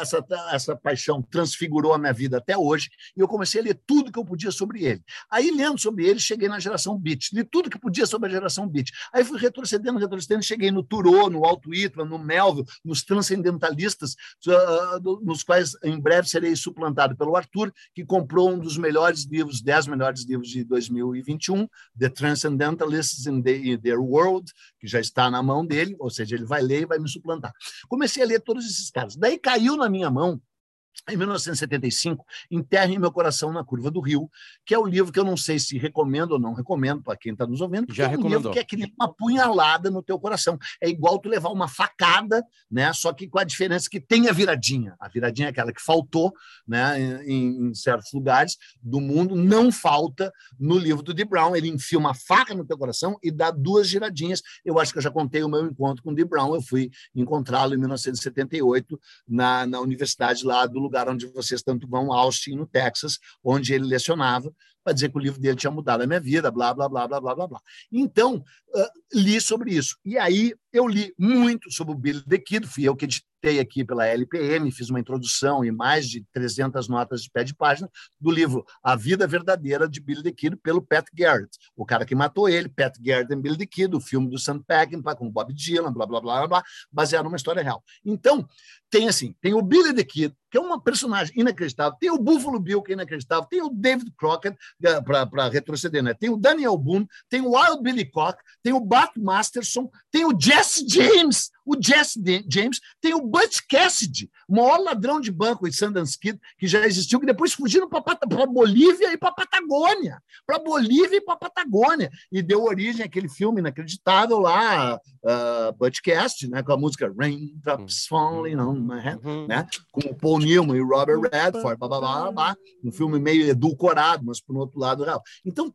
Essa, essa paixão transfigurou a minha vida até hoje e eu comecei a ler tudo que eu podia sobre ele. Aí, lendo sobre ele, cheguei na geração Beat. Li tudo que podia sobre a geração Beat. Aí fui retrocedendo, retrocedendo, cheguei no Thoreau, no Alto Whitman, no Melville, nos transcendentalistas, uh, nos quais em breve serei suplantado pelo Arthur, que comprou um dos melhores livros, dez melhores livros de 2021, The Transcendentalists in, the, in Their World, que já está na mão dele, ou seja, ele vai ler e vai me suplantar. Comecei a ler todos esses caras. Daí caiu na minha mão em 1975, Enterre Meu Coração na Curva do Rio, que é o livro que eu não sei se recomendo ou não recomendo para quem está nos ouvindo, Já é um recomendou. livro que é que nem uma punhalada no teu coração. É igual tu levar uma facada, né? só que com a diferença que tem a viradinha. A viradinha é aquela que faltou né? em, em certos lugares do mundo, não falta no livro do D. Brown. Ele enfia uma faca no teu coração e dá duas giradinhas. Eu acho que eu já contei o meu encontro com o D. Brown. Eu fui encontrá-lo em 1978 na, na universidade lá do lugar onde vocês tanto vão, Austin, no Texas, onde ele lecionava, para dizer que o livro dele tinha mudado a minha vida, blá, blá, blá, blá, blá, blá, blá. Então, uh, li sobre isso. E aí eu li muito sobre o Billy the Kid, fui eu que editei aqui pela LPM, fiz uma introdução e mais de 300 notas de pé de página do livro A Vida Verdadeira de Billy the Kid, pelo Pat Garrett, o cara que matou ele, Pat Garrett e Billy the Kid, o filme do Sam Peckinpah com Bob Dylan, blá, blá, blá, blá, blá, baseado numa história real. Então, tem assim, tem o Billy the Kid, que é uma personagem inacreditável, tem o Buffalo Bill, que é inacreditável, tem o David Crockett, para retroceder, né? tem o Daniel Boone, tem o Wild Billy Cock, tem o Bat Masterson, tem o Jesse James, o Jesse James, tem o Butch Cassidy, o maior ladrão de banco em Sundance Kid, que já existiu, que depois fugiram para Bolívia e para Patagônia. Para Bolívia e para Patagônia. E deu origem àquele filme inacreditável lá, uh, Butch Cassidy, né, com a música Raindrops Falling on My Head, uhum. né, com o Paul Newman e Robert Redford, blá, blá, blá, blá, um filme meio edulcorado, mas por outro lado real. Então,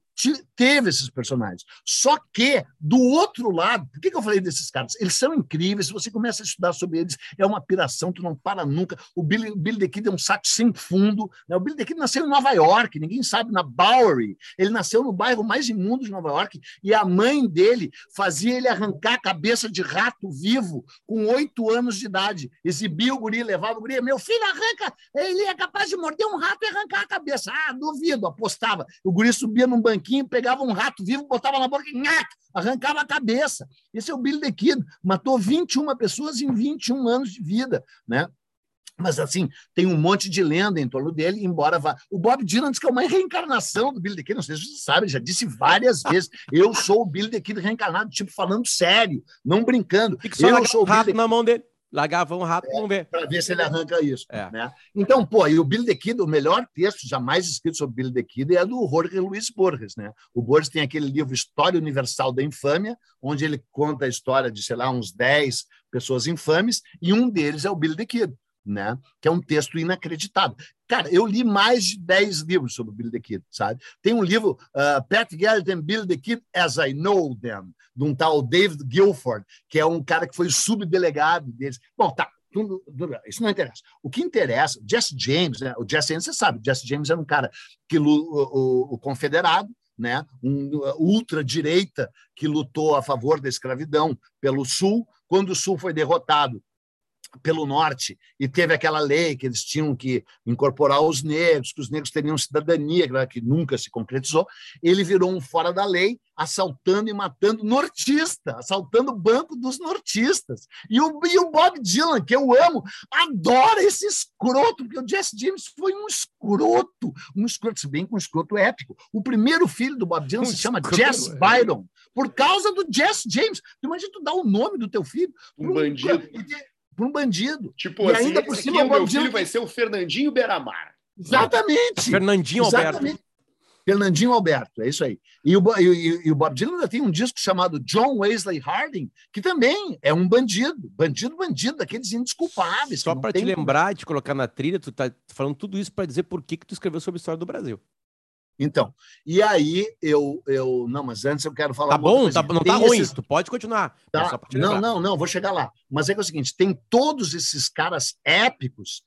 teve esses personagens. Só que, do outro lado, por que, que eu falei desses caras? Eles são incríveis, se você começa a estudar sobre eles, é uma piração, tu não para nunca. O Billy, o Billy the Kid é um saco sem fundo. Né? O Billy the Kid nasceu em Nova York, ninguém sabe, na Bowery. Ele nasceu no bairro mais imundo de Nova York e a mãe dele fazia ele arrancar a cabeça de rato vivo com oito anos de idade. Exibia o guri, levava o guri, meu filho arranca, ele é capaz de morder um rato e arrancar a cabeça. Ah, duvido, apostava. O guri subia num banquinho pegava um rato vivo, botava na boca e nhac, arrancava a cabeça. Esse é o Billy the Kid. Matou 21 pessoas em 21 anos de vida, né? Mas, assim, tem um monte de lenda em torno dele, embora vá. O Bob Dylan diz que é uma reencarnação do Billy the Kid, não sei se você sabe, já disse várias vezes. Eu sou o Billy the Kid reencarnado, tipo, falando sério, não brincando. eu sou o rato Billy... na mão dele. Largava um rato, é, vamos ver. Para ver se ele arranca isso. É. Né? Então, pô, e o Billy the Kid, o melhor texto jamais escrito sobre Billy the Kid é do Jorge Luiz Borges. Né? O Borges tem aquele livro História Universal da Infâmia, onde ele conta a história de, sei lá, uns 10 pessoas infames, e um deles é o Billy the Kid. Né? Que é um texto inacreditável. Cara, eu li mais de 10 livros sobre Billy the Kid, sabe? Tem um livro, uh, Pat Garrett and the Kid as I Know Them, de um tal David Guilford, que é um cara que foi subdelegado deles. Bom, tá, isso não interessa. O que interessa, Jesse James, né? o Jesse James, você sabe, Jesse James era um cara que o, o, o confederado, né? um ultra-direita que lutou a favor da escravidão pelo Sul. Quando o Sul foi derrotado pelo norte e teve aquela lei que eles tinham que incorporar os negros, que os negros teriam cidadania, que nunca se concretizou. Ele virou um fora da lei, assaltando e matando nortista, assaltando o banco dos nortistas. E o, e o Bob Dylan, que eu amo, adora esse escroto, porque o Jesse James foi um escroto, um escroto, se bem que um escroto épico. O primeiro filho do Bob Dylan um se chama Jess é. Byron, por causa do Jesse James. Tu imagina tu dar o nome do teu filho. Um bandido para um bandido. Tipo, e assim, ainda por cima, o meu filho vai ser o Fernandinho Beramar. Exatamente. Fernandinho Exatamente. Alberto. Fernandinho Alberto, é isso aí. E o, e, e o Bob Dylan ainda tem um disco chamado John Wesley Harding, que também é um bandido, bandido, bandido, daqueles indesculpáveis. Só para te lembrar, te colocar na trilha, tu tá falando tudo isso para dizer por que, que tu escreveu sobre a história do Brasil. Então, e aí eu, eu. Não, mas antes eu quero falar. Tá bom, tá, não tá ruim, tu pode continuar. Tá, não, não, não, vou chegar lá. Mas é, que é o seguinte: tem todos esses caras épicos,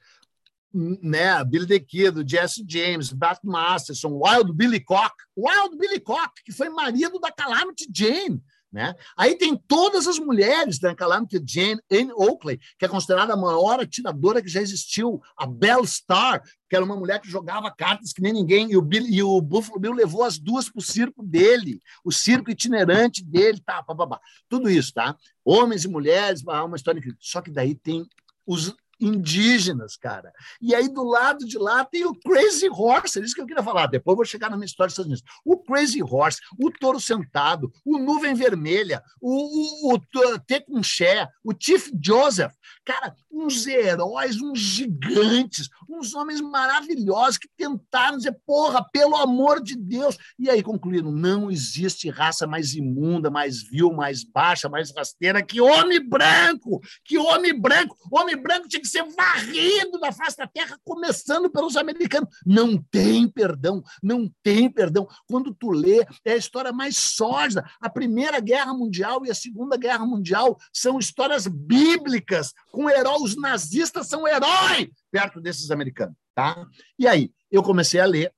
né? Billy the Kid, Jesse James, Bat Masterson, Wild Billy Cock, Wild Billy Cock, que foi marido da Calamity Jane. Né? Aí tem todas as mulheres da Calamity Jane Anne Oakley, que é considerada a maior atiradora que já existiu, a Belle Star, que era uma mulher que jogava cartas que nem ninguém, e o, Bill, e o Buffalo Bill levou as duas para o circo dele, o circo itinerante dele, tá, pá. tudo isso, tá? Homens e mulheres, uma história incrível. Só que daí tem os indígenas, cara. E aí do lado de lá tem o Crazy Horse, é isso que eu queria falar. Depois vou chegar na minha história dos Estados Unidos. O Crazy Horse, o Touro Sentado, o Nuvem Vermelha, o, o, o Tecunché, o Chief Joseph. Cara, uns heróis, uns gigantes, uns homens maravilhosos que tentaram dizer, porra, pelo amor de Deus. E aí concluíram: não existe raça mais imunda, mais vil, mais baixa, mais rasteira que homem branco. Que homem branco. Homem branco tinha que ser varrido da face da terra, começando pelos americanos. Não tem perdão, não tem perdão. Quando tu lê, é a história mais sólida. A Primeira Guerra Mundial e a Segunda Guerra Mundial são histórias bíblicas, com heróis. Os nazistas são heróis perto desses americanos. Tá? E aí, eu comecei a ler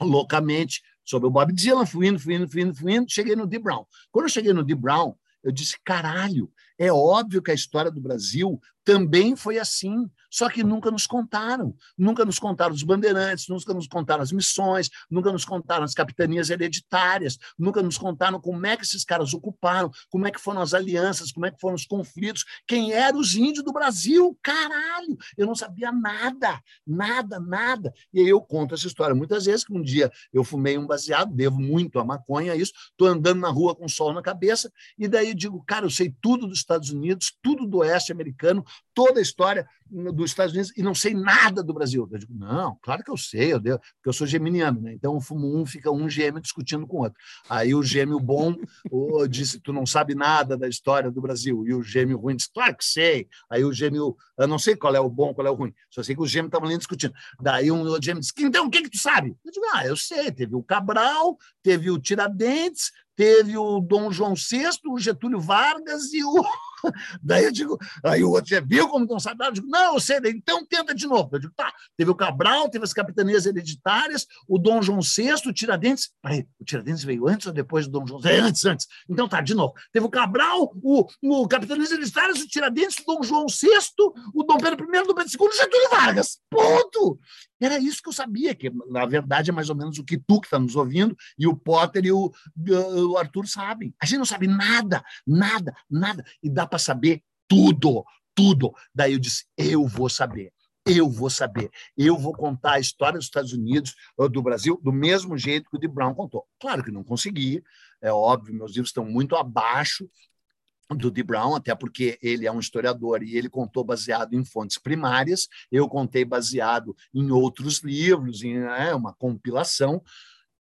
loucamente sobre o Bob Dylan, fui indo, fui indo, fui indo, fui indo, cheguei no Dee Brown. Quando eu cheguei no Dee Brown, eu disse, caralho, é óbvio que a história do Brasil também foi assim. Só que nunca nos contaram. Nunca nos contaram os bandeirantes, nunca nos contaram as missões, nunca nos contaram as capitanias hereditárias, nunca nos contaram como é que esses caras ocuparam, como é que foram as alianças, como é que foram os conflitos, quem eram os índios do Brasil. Caralho! Eu não sabia nada, nada, nada. E aí eu conto essa história muitas vezes, que um dia eu fumei um baseado, devo muito a maconha, isso, estou andando na rua com sol na cabeça, e daí digo, cara, eu sei tudo dos Estados Unidos, tudo do oeste americano, toda a história dos Estados Unidos e não sei nada do Brasil. Eu digo, não, claro que eu sei, eu devo, porque eu sou geminiano, né? Então, fumo um, fica um gêmeo discutindo com o outro. Aí o gêmeo bom oh, disse, tu não sabe nada da história do Brasil. E o gêmeo ruim disse, claro que sei. Aí o gêmeo, eu não sei qual é o bom, qual é o ruim, só sei que os gêmeos estavam ali discutindo. Daí um outro gêmeo disse, então, o que que tu sabe? Eu digo, ah, eu sei, teve o Cabral, teve o Tiradentes, teve o Dom João VI, o Getúlio Vargas e o Daí eu digo, aí o outro já viu como nada? Eu digo, não, eu sei, então tenta de novo. Eu digo, tá, teve o Cabral, teve as capitanias hereditárias, o Dom João VI, o Tiradentes. Peraí, o Tiradentes veio antes ou depois do Dom João VI? É, antes, antes. Então tá, de novo. Teve o Cabral, o, o capitanias hereditárias, o Tiradentes, o Dom João VI, o Dom Pedro I, o Dom Pedro II, Getúlio Vargas. Ponto! Era isso que eu sabia, que na verdade é mais ou menos o que tu que está nos ouvindo, e o Potter e o, o Arthur sabem. A gente não sabe nada, nada, nada. E dá para saber tudo, tudo. Daí eu disse: eu vou saber. Eu vou saber. Eu vou contar a história dos Estados Unidos, do Brasil, do mesmo jeito que o de Brown contou. Claro que não consegui, é óbvio, meus livros estão muito abaixo do de Brown, até porque ele é um historiador e ele contou baseado em fontes primárias, eu contei baseado em outros livros, em é, uma compilação.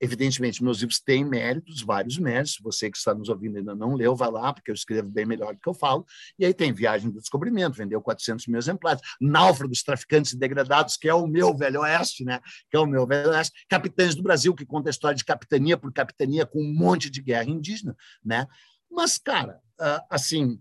Evidentemente, meus livros têm méritos, vários méritos. Você que está nos ouvindo ainda não leu, vai lá, porque eu escrevo bem melhor do que eu falo. E aí tem Viagem do Descobrimento, vendeu 400 mil exemplares. Náufragos, Traficantes e Degradados, que é o meu Velho Oeste, né? que é o meu Velho Oeste. Capitães do Brasil, que conta a história de capitania por capitania com um monte de guerra indígena. Né? Mas, cara, ah, assim,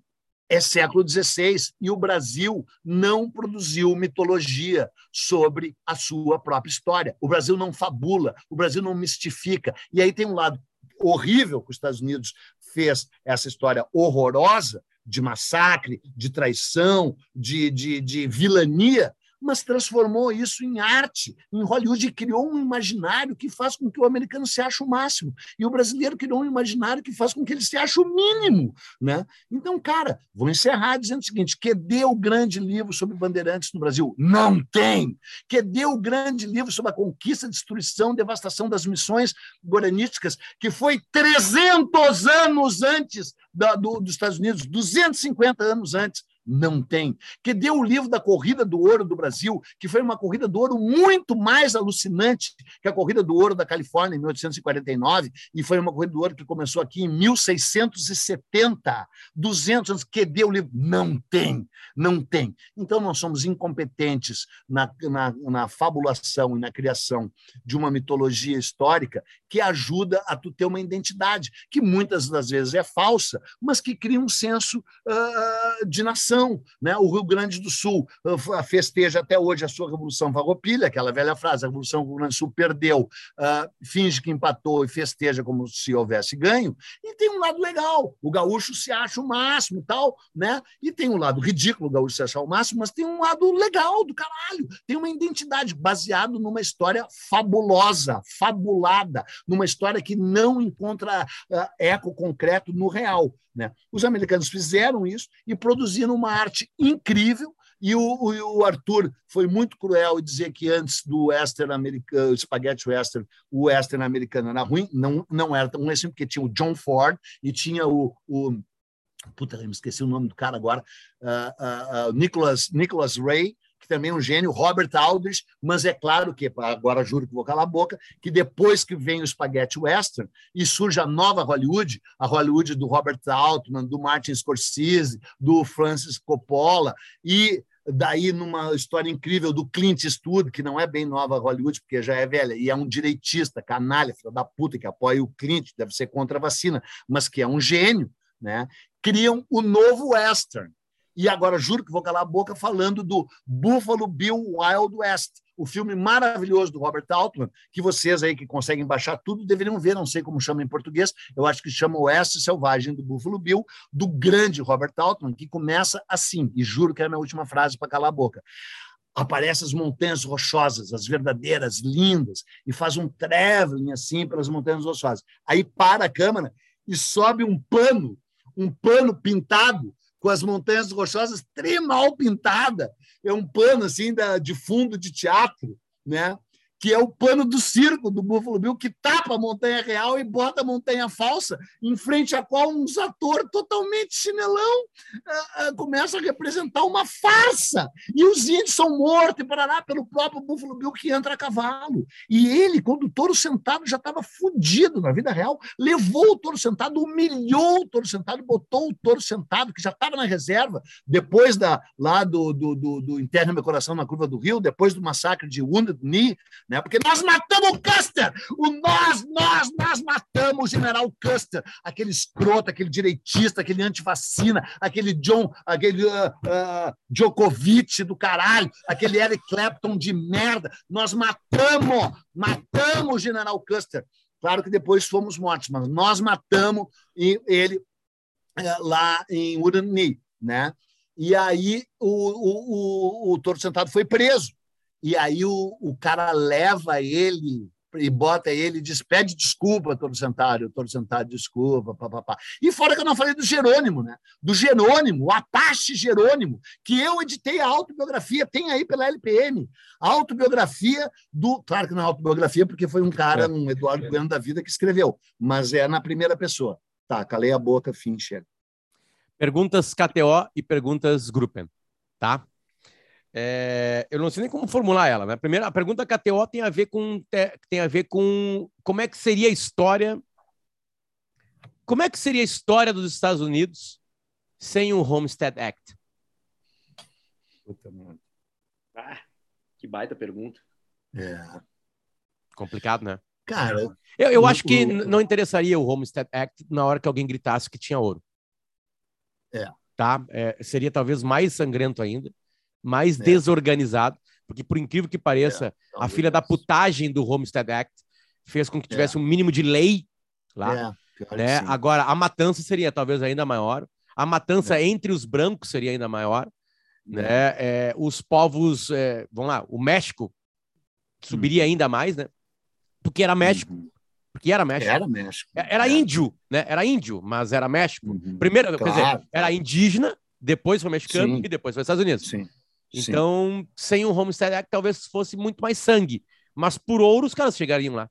é século XVI e o Brasil não produziu mitologia sobre a sua própria história. O Brasil não fabula, o Brasil não mistifica. E aí tem um lado horrível que os Estados Unidos fez essa história horrorosa de massacre, de traição, de, de, de vilania, mas transformou isso em arte. Em Hollywood criou um imaginário que faz com que o americano se ache o máximo e o brasileiro criou um imaginário que faz com que ele se ache o mínimo, né? Então, cara, vou encerrar dizendo o seguinte: que deu o grande livro sobre bandeirantes no Brasil? Não tem. Que deu o grande livro sobre a conquista, destruição, devastação das missões guaranísticas, que foi 300 anos antes da, do, dos Estados Unidos, 250 anos antes não tem. Que deu o livro da Corrida do Ouro do Brasil, que foi uma corrida do ouro muito mais alucinante que a Corrida do Ouro da Califórnia em 1849, e foi uma corrida do ouro que começou aqui em 1670, 200 anos. Que deu o livro? Não tem, não tem. Então, nós somos incompetentes na, na, na fabulação e na criação de uma mitologia histórica que ajuda a tu ter uma identidade, que muitas das vezes é falsa, mas que cria um senso uh, de nação né? O Rio Grande do Sul festeja até hoje a sua Revolução Farroupilha, aquela velha frase, a Revolução do Rio Grande do Sul perdeu, uh, finge que empatou e festeja como se houvesse ganho, e tem um lado legal, o gaúcho se acha o máximo tal, né? e tem um lado ridículo, o gaúcho se achar o máximo, mas tem um lado legal do caralho, tem uma identidade baseado numa história fabulosa, fabulada, numa história que não encontra uh, eco concreto no real. Né? Os americanos fizeram isso e produziram uma arte incrível. E o, o, Arthur foi muito cruel em dizer que antes do western americano, spaghetti western, o western americano era ruim. Não, não era tão ruim assim, porque tinha o John Ford e tinha o, o Puta, eu me esqueci o nome do cara agora. Uh, uh, uh, Nicholas, Nicholas Ray, que também é um gênio, Robert Aldrich, mas é claro que, agora juro que vou calar a boca, que depois que vem o Spaghetti Western e surge a nova Hollywood, a Hollywood do Robert Altman, do Martin Scorsese, do Francis Coppola, e daí numa história incrível do Clint Eastwood, que não é bem nova Hollywood, porque já é velha, e é um direitista, canalha, filho da puta, que apoia o Clint, deve ser contra a vacina, mas que é um gênio, né? criam o novo western, e agora juro que vou calar a boca falando do Buffalo Bill Wild West, o filme maravilhoso do Robert Altman, que vocês aí que conseguem baixar tudo deveriam ver, não sei como chama em português, eu acho que chama Oeste Selvagem do Buffalo Bill, do grande Robert Altman, que começa assim, e juro que é a minha última frase para calar a boca aparecem as montanhas rochosas, as verdadeiras, lindas, e faz um traveling assim pelas montanhas rochosas. Aí para a câmera e sobe um pano, um pano pintado com as montanhas rochosas trimal pintada. É um pano assim da, de fundo de teatro, né? Que é o pano do circo do Buffalo Bill, que tapa a montanha real e bota a montanha falsa, em frente à qual uns atores totalmente chinelão uh, uh, começam a representar uma farsa. E os índios são mortos, e parará, pelo próprio Buffalo Bill que entra a cavalo. E ele, quando o touro sentado já estava fudido na vida real, levou o touro sentado, humilhou o touro sentado, botou o touro sentado, que já estava na reserva, depois da, lá do, do, do, do Interno Meu Coração na Curva do Rio, depois do massacre de Wounded Knee, né? Porque nós matamos o Custer! O nós, nós, nós matamos o general Custer, aquele escroto, aquele direitista, aquele antivacina, aquele John, aquele uh, uh, Djokovic do caralho, aquele Eric Clapton de merda. Nós matamos, matamos o general Custer. Claro que depois fomos mortos, mas nós matamos ele uh, lá em Urani, né? E aí o, o, o, o Toro Sentado foi preso e aí o, o cara leva ele e bota ele e diz, pede desculpa, Toro Sentado, desculpa, papapá. E fora que eu não falei do Jerônimo, né? Do Jerônimo, o Apache Jerônimo, que eu editei a autobiografia, tem aí pela LPM, a autobiografia do... Claro que não é autobiografia, porque foi um cara, um Eduardo Bueno da vida, que escreveu, mas é na primeira pessoa. Tá, calei a boca, fim, chega. Perguntas KTO e perguntas Gruppen, tá? É, eu não sei nem como formular ela. Né? A primeira, a pergunta KTO tem a ver com tem a ver com como é que seria a história, como é que seria a história dos Estados Unidos sem o Homestead Act? Puta, mano. Ah, que baita pergunta. É. Complicado, né? Cara, eu, eu acho que não interessaria o Homestead Act na hora que alguém gritasse que tinha ouro. É. Tá? É, seria talvez mais sangrento ainda mais é. desorganizado, porque por incrível que pareça, é, a filha da putagem do Homestead Act fez com que tivesse é. um mínimo de lei lá. É, né? Agora, a matança seria talvez ainda maior. A matança é. entre os brancos seria ainda maior. Né? Os povos, vamos lá, o México subiria uhum. ainda mais, né? Porque era México. Uhum. Porque era México. Era México. Era índio, né? Era índio, mas era México. Uhum. Primeiro, claro. quer dizer, era indígena, depois foi mexicano Sim. e depois foi Estados Unidos. Sim. Então, Sim. sem o Homestead Act, talvez fosse muito mais sangue. Mas por ouro, os caras chegariam lá.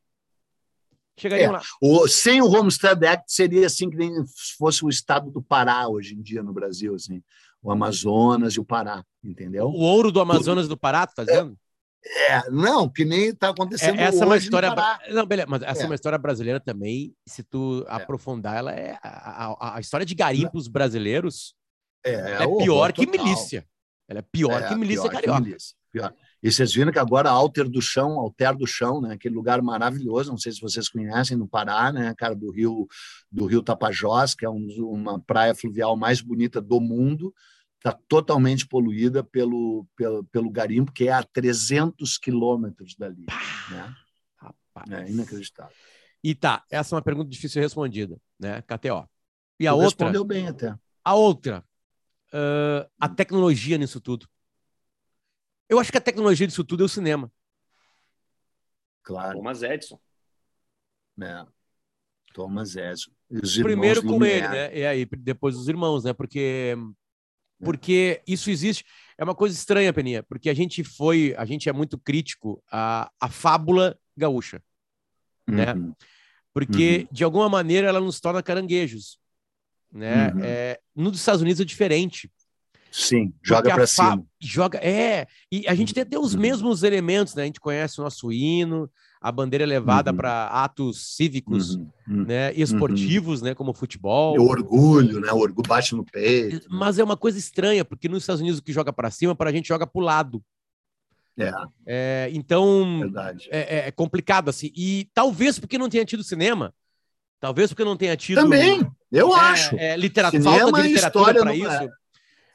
Chegariam é, lá. O, sem o Homestead Act, seria assim que nem fosse o estado do Pará hoje em dia no Brasil, assim. O Amazonas e o Pará, entendeu? O ouro do Amazonas e do Pará, tá dizendo? É, é não, que nem está acontecendo é, essa é uma história não, beleza, mas essa é. é. uma história brasileira também. Se tu é. aprofundar, ela é a, a, a história de garimpos brasileiros é, é pior que milícia. Ela é pior é, que milícia pior carioca. Que milícia, pior. E vocês viram que agora Alter do Chão, Alter do Chão, né, aquele lugar maravilhoso, não sei se vocês conhecem, no Pará, né, cara, do rio, do rio Tapajós, que é um, uma praia fluvial mais bonita do mundo, está totalmente poluída pelo, pelo, pelo garimpo, que é a 300 quilômetros dali. Né? Rapaz. É inacreditável. E tá, essa é uma pergunta difícil respondida, né, KTO. E a outra... Respondeu bem até. A outra, uh, a tecnologia nisso tudo. Eu acho que a tecnologia disso tudo é o cinema. Claro. Thomas Edison. É. Thomas Edison. Primeiro com ele, né? E aí, depois os irmãos, né? Porque, é. porque isso existe. É uma coisa estranha, Peninha, porque a gente foi, a gente é muito crítico à, à fábula gaúcha, né? uhum. né? Porque, uhum. de alguma maneira, ela nos torna caranguejos né? Uhum. É, nos Estados Unidos é diferente. Sim, joga para cima. Joga, é. E a gente tem até os uhum. mesmos elementos, né? A gente conhece o nosso hino, a bandeira é levada uhum. para atos cívicos, uhum. uhum. né? E esportivos, uhum. né? Como futebol. O orgulho, né? O orgulho bate no peito. Mas é uma coisa estranha, porque nos Estados Unidos o que joga para cima, para a gente joga para o lado. É. é então é, é, é, complicado assim. E talvez porque não tenha tido cinema, Talvez porque não tenha tido. Também, eu é, acho. É, literatura, falta de literatura para isso.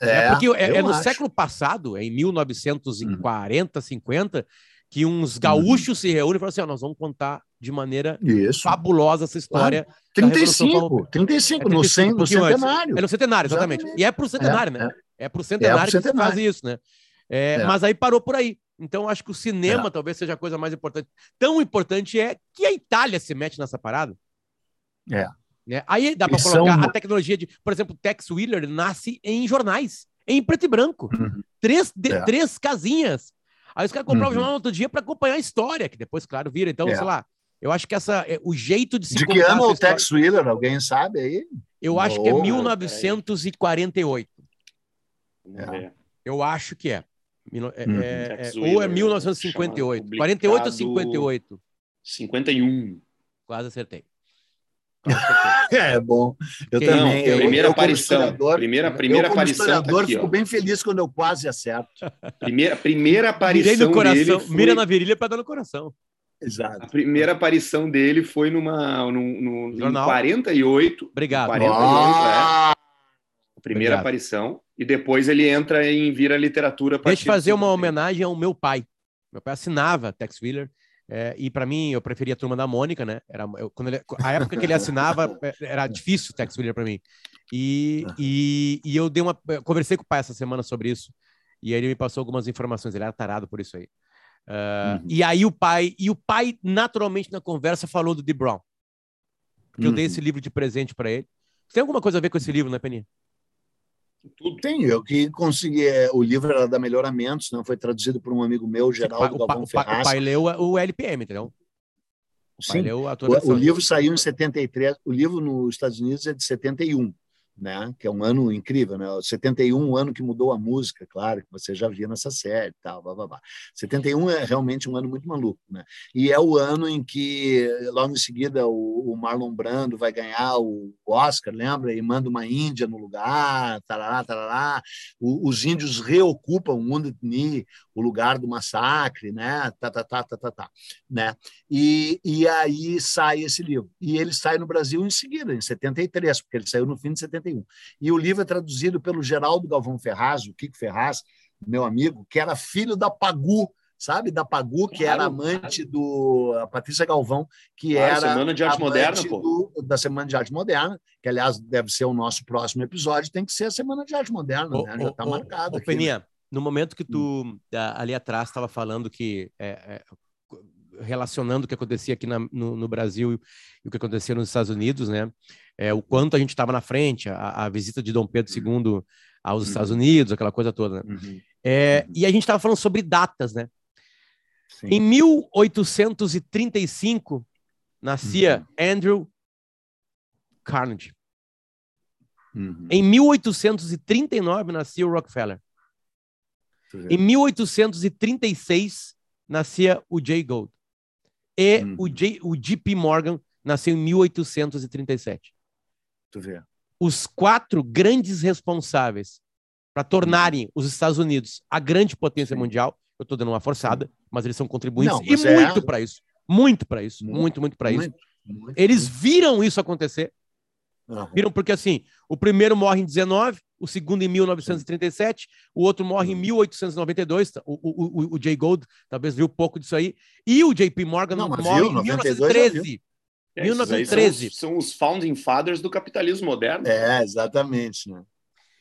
É, é porque é, é no acho. século passado, em 1940, uhum. 50, que uns gaúchos uhum. se reúnem e falam assim: ó, nós vamos contar de maneira Isso. fabulosa essa história. Ah, 35, 35, é 35, no, cem, no centenário. É no centenário, exatamente. exatamente. E é pro centenário, é, né? É, é pro centenário, é pro centenário que se faz isso, né? É, é, Mas aí parou por aí. Então, acho que o cinema é. talvez seja a coisa mais importante. Tão importante é que a Itália se mete nessa parada. É. é. Aí dá para colocar são... a tecnologia de, por exemplo, Tex Wheeler nasce em jornais, em preto e branco. Uhum. Três, de, é. três casinhas. Aí os caras compravam uhum. o jornal no outro dia para acompanhar a história, que depois, claro, vira. Então, é. sei lá, eu acho que essa, o jeito de se De que ano o Tex Wheeler? Alguém sabe aí? Eu acho oh, que é 1948. É. Eu acho que é. É, uhum. é, é, ou é 1958. 48 ou 58? 51. Quase acertei. é bom. Eu Quem também. Eu, primeira eu, aparição. Primeira, primeira eu, como aparição. Tá aqui, fico ó. bem feliz quando eu quase acerto. Primeira, primeira aparição. no coração. Foi... Mira na virilha para dar no coração. Exato. A primeira aparição dele foi numa, num, num, Jornal. 48. Obrigado. 48, ah! é. A primeira Obrigado. aparição. E depois ele entra em Vira Literatura. Deixa eu fazer uma homenagem ao meu pai. Meu pai assinava Tex Wheeler. É, e para mim, eu preferia a turma da Mônica, né? Era, eu, quando ele, a época que ele assinava, é, era difícil o Tex Wheeler para mim. E, e, e, eu dei uma. Eu conversei com o pai essa semana sobre isso. E aí ele me passou algumas informações. Ele era tarado por isso aí. Uh, uhum. E aí o pai. E o pai, naturalmente, na conversa, falou do D. Brown. Porque uhum. eu dei uhum. esse livro de presente para ele. Tem alguma coisa a ver com esse livro, né, Peninha? Tudo tem. Eu que consegui. É, o livro era da Melhoramentos, não foi traduzido por um amigo meu, Geraldo o, Ferraz. O pai leu o LPM, entendeu? O, Sim. o, o, livro saiu em 73. O livro nos Estados Unidos é de 71 né? Que é um ano incrível, né? 71, um ano que mudou a música, claro, que você já via nessa série, tal, blá, blá, blá. 71 é realmente um ano muito maluco, né? E é o ano em que logo em seguida o, o Marlon Brando vai ganhar o Oscar, lembra? E manda uma Índia no lugar, tarará, tarará. O, os índios reocupam o Knee, o lugar do massacre, né? Tá, tá, tá, tá, tá, tá, né? E, e aí sai esse livro. E ele sai no Brasil em seguida, em 73, porque ele saiu no fim de 73 e o livro é traduzido pelo Geraldo Galvão Ferraz, o Kiko Ferraz, meu amigo, que era filho da Pagu, sabe? Da Pagu, que claro, era amante do a Patrícia Galvão, que claro, era Semana de Arte Moderna, do, da Semana de Arte Moderna, que aliás deve ser o nosso próximo episódio, tem que ser a Semana de Arte Moderna, né? Já está marcado. Ô, aqui, Peninha, né? no momento que tu hum. ali atrás estava falando que é, é, relacionando o que acontecia aqui na, no, no, Brasil e o que acontecia nos Estados Unidos, né? É, o quanto a gente estava na frente, a, a, visita de Dom Pedro II uhum. aos uhum. Estados Unidos, aquela coisa toda. Né? Uhum. É, e a gente estava falando sobre datas, né? Sim. Em 1835 nascia uhum. Andrew Carnegie. Uhum. Em 1839 nascia o Rockefeller. Em 1836 nascia o Jay Gould. E hum. o, J, o JP Morgan nasceu em 1837. Tu vê. Os quatro grandes responsáveis para tornarem os Estados Unidos a grande potência Sim. mundial, eu estou dando uma forçada, mas eles são contribuintes Não, e é... muito para isso. Muito para isso. Muito, muito, muito para isso. Muito, eles viram isso acontecer. Uhum. Viram porque assim, o primeiro morre em 19, o segundo em 1937, o outro morre em 1892. Tá? O, o, o, o Jay Gold talvez viu pouco disso aí. E o JP Morgan não, morre viu, em 1913. É, 1913. São, são, os founding fathers do capitalismo moderno. É, exatamente. Né?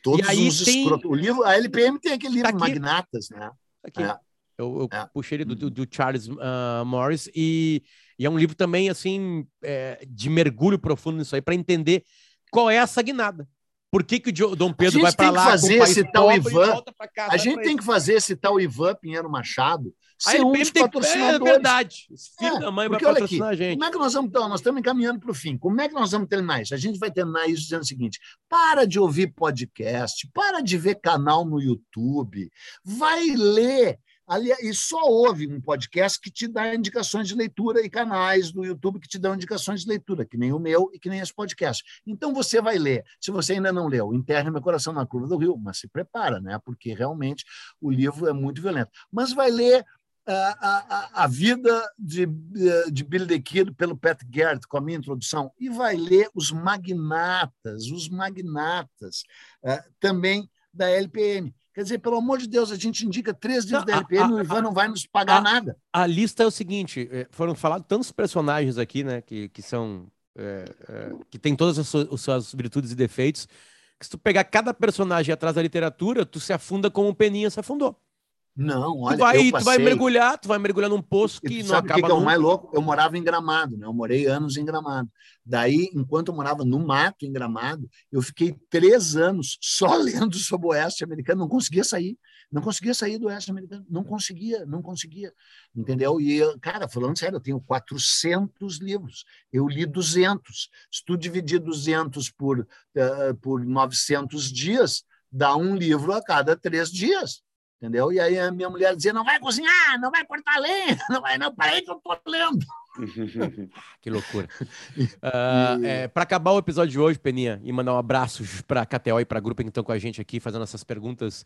Todos os tem... O livro, a LPM tem aquele livro tá Magnatas, né? Tá aqui. É. Eu, eu é. puxei ele do, do Charles uh, Morris e, e, é um livro também assim é, de mergulho profundo nisso aí para entender qual é essa guinada. Por que, que o Dom Pedro vai para lá? Fazer esse tal Ivan, a gente tem que fazer esse tal Ivan Pinheiro Machado ser um dos patrocinadores. É verdade. Esse filho é, da mãe vai patrocinar aqui, a gente. Como é que nós vamos então? Nós estamos encaminhando para o fim. Como é que nós vamos terminar isso? A gente vai terminar isso dizendo o seguinte: para de ouvir podcast, para de ver canal no YouTube, vai ler Ali, e só houve um podcast que te dá indicações de leitura e canais do YouTube que te dão indicações de leitura, que nem o meu e que nem esse podcast. Então você vai ler. Se você ainda não leu, Enterre Meu Coração na Curva do Rio, mas se prepara, né? porque realmente o livro é muito violento. Mas vai ler a, a, a, vida de, de Billy the Kid pelo Pat Garrett, com a minha introdução, e vai ler os magnatas, os magnatas também da LPM Quer dizer, pelo amor de Deus, a gente indica três livros da RPM e o Ivan não vai nos pagar a, nada. A lista é o seguinte: é, foram falados tantos personagens aqui, né? Que, que são. É, é, que tem todas as suas, as suas, virtudes e defeitos. Que se tu pegar cada personagem atrás da literatura, tu se afunda como o Peninha se afundou. Não, olha, tu vai, tu vai mergulhar, tu vai mergulhar num poço que não sabe acaba. O que, que é o mais louco? Eu morava em Gramado, né? Eu morei anos em Gramado. Daí, enquanto eu morava no mato em Gramado, eu fiquei três anos só lendo sobre o Oeste americano, não conseguia sair, não conseguia sair do Oeste americano, não conseguia, não conseguia, entendeu? E, cara, falando sério, eu tenho 400 livros, eu li 200. Se tu dividir 200 por, uh, por 900 dias, dá um livro a cada três dias entendeu? E aí a minha mulher dizia, não vai cozinhar, não vai cortar lenha, não vai, não, peraí que eu tô lendo. que loucura. Uh, é, para acabar o episódio de hoje, Peninha, e mandar um abraço para a KTO e para a grupo que estão com a gente aqui, fazendo essas perguntas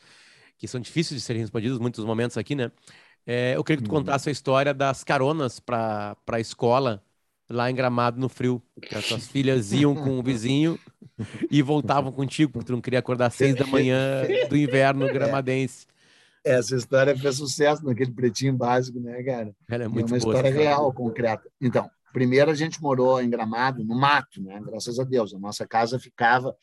que são difíceis de serem respondidas, muitos momentos aqui, né? É, eu queria que tu uhum. contasse a história das caronas para a escola lá em Gramado no frio. Que as tuas filhas iam com o vizinho e voltavam contigo, porque tu não queria acordar às seis da manhã do inverno gramadense. Essa história fez sucesso naquele pretinho básico, né, cara? Ela é muito é uma boa, história real, concreta. Então, primeiro a gente morou em Gramado, no mato, né? Graças a Deus. A nossa casa ficava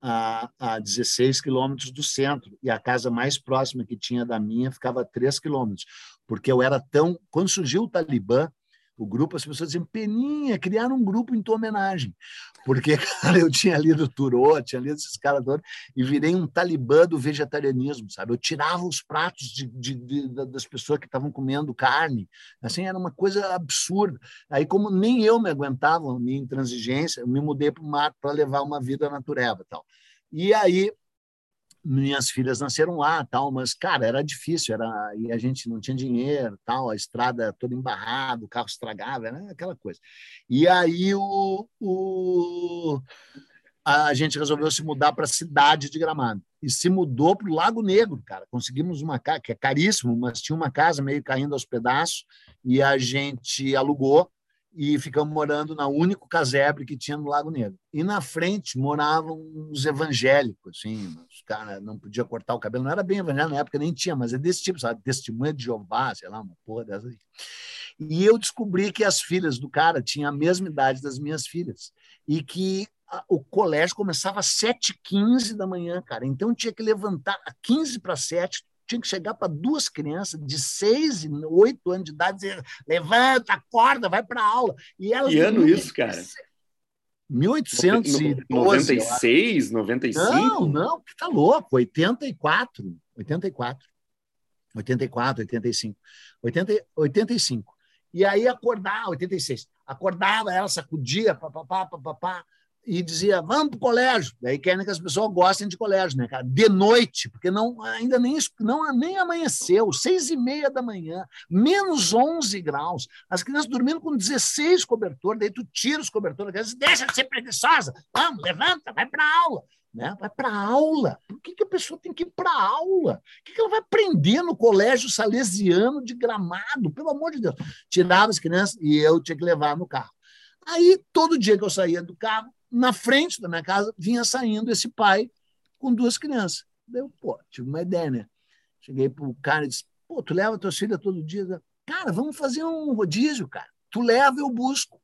a, a 16 quilômetros do centro e a casa mais próxima que tinha da minha ficava a 3 quilômetros, porque eu era tão. Quando surgiu o Talibã, o grupo, as pessoas diziam, Peninha, criaram um grupo em tua homenagem. Porque, cara, eu tinha lido Turô, tinha lido esses caras todos, e virei um talibã do vegetarianismo, sabe? Eu tirava os pratos de, de, de, das pessoas que estavam comendo carne. Assim, era uma coisa absurda. Aí, como nem eu me aguentava, minha intransigência, eu me mudei para o mato para levar uma vida natureba tal. E aí, minhas filhas nasceram lá, tal, mas cara, era difícil, era e a gente não tinha dinheiro, tal, a estrada toda embarrada, o carro estragava, aquela coisa. E aí o, o a gente resolveu se mudar para a cidade de Gramado e se mudou para o Lago Negro, cara. Conseguimos uma casa que é caríssimo, mas tinha uma casa meio caindo aos pedaços e a gente alugou e ficamos morando na único casebre que tinha no Lago Negro. E na frente moravam uns evangélicos, assim, os caras não podia cortar o cabelo, não era bem evangélico na época, nem tinha, mas é desse tipo, sabe, testemunha de Jeová, sei lá, uma porra dessa. E eu descobri que as filhas do cara tinham a mesma idade das minhas filhas e que o colégio começava às 7h15 da manhã, cara. Então tinha que levantar a 15 para 7, tinha que chegar para duas crianças de seis e oito anos de idade e dizer: levanta, acorda, vai para aula. E elas. Que ano isso, cara? 1812. 96, 95? Não, não, tá louco, 84, 84. 84, 85. 80, 85. E aí acordar, 86. Acordava, ela sacudia, papapá, papapá e dizia, vamos para o colégio. Daí querem que as pessoas gostem de colégio, né, cara? De noite, porque não, ainda nem, não, nem amanheceu, seis e meia da manhã, menos 11 graus, as crianças dormindo com 16 cobertores, daí tu tira os cobertores, diz, deixa de ser preguiçosa, vamos, levanta, vai para aula. Né? Vai para aula. Por que, que a pessoa tem que ir para aula? O que, que ela vai aprender no colégio salesiano de gramado? Pelo amor de Deus. Tirava as crianças e eu tinha que levar no carro. Aí, todo dia que eu saía do carro, na frente da minha casa vinha saindo esse pai com duas crianças. Daí eu, pô, tive uma ideia, né? Cheguei pro cara e disse, pô, tu leva tua filha todo dia? Cara, vamos fazer um rodízio, cara. Tu leva, eu busco.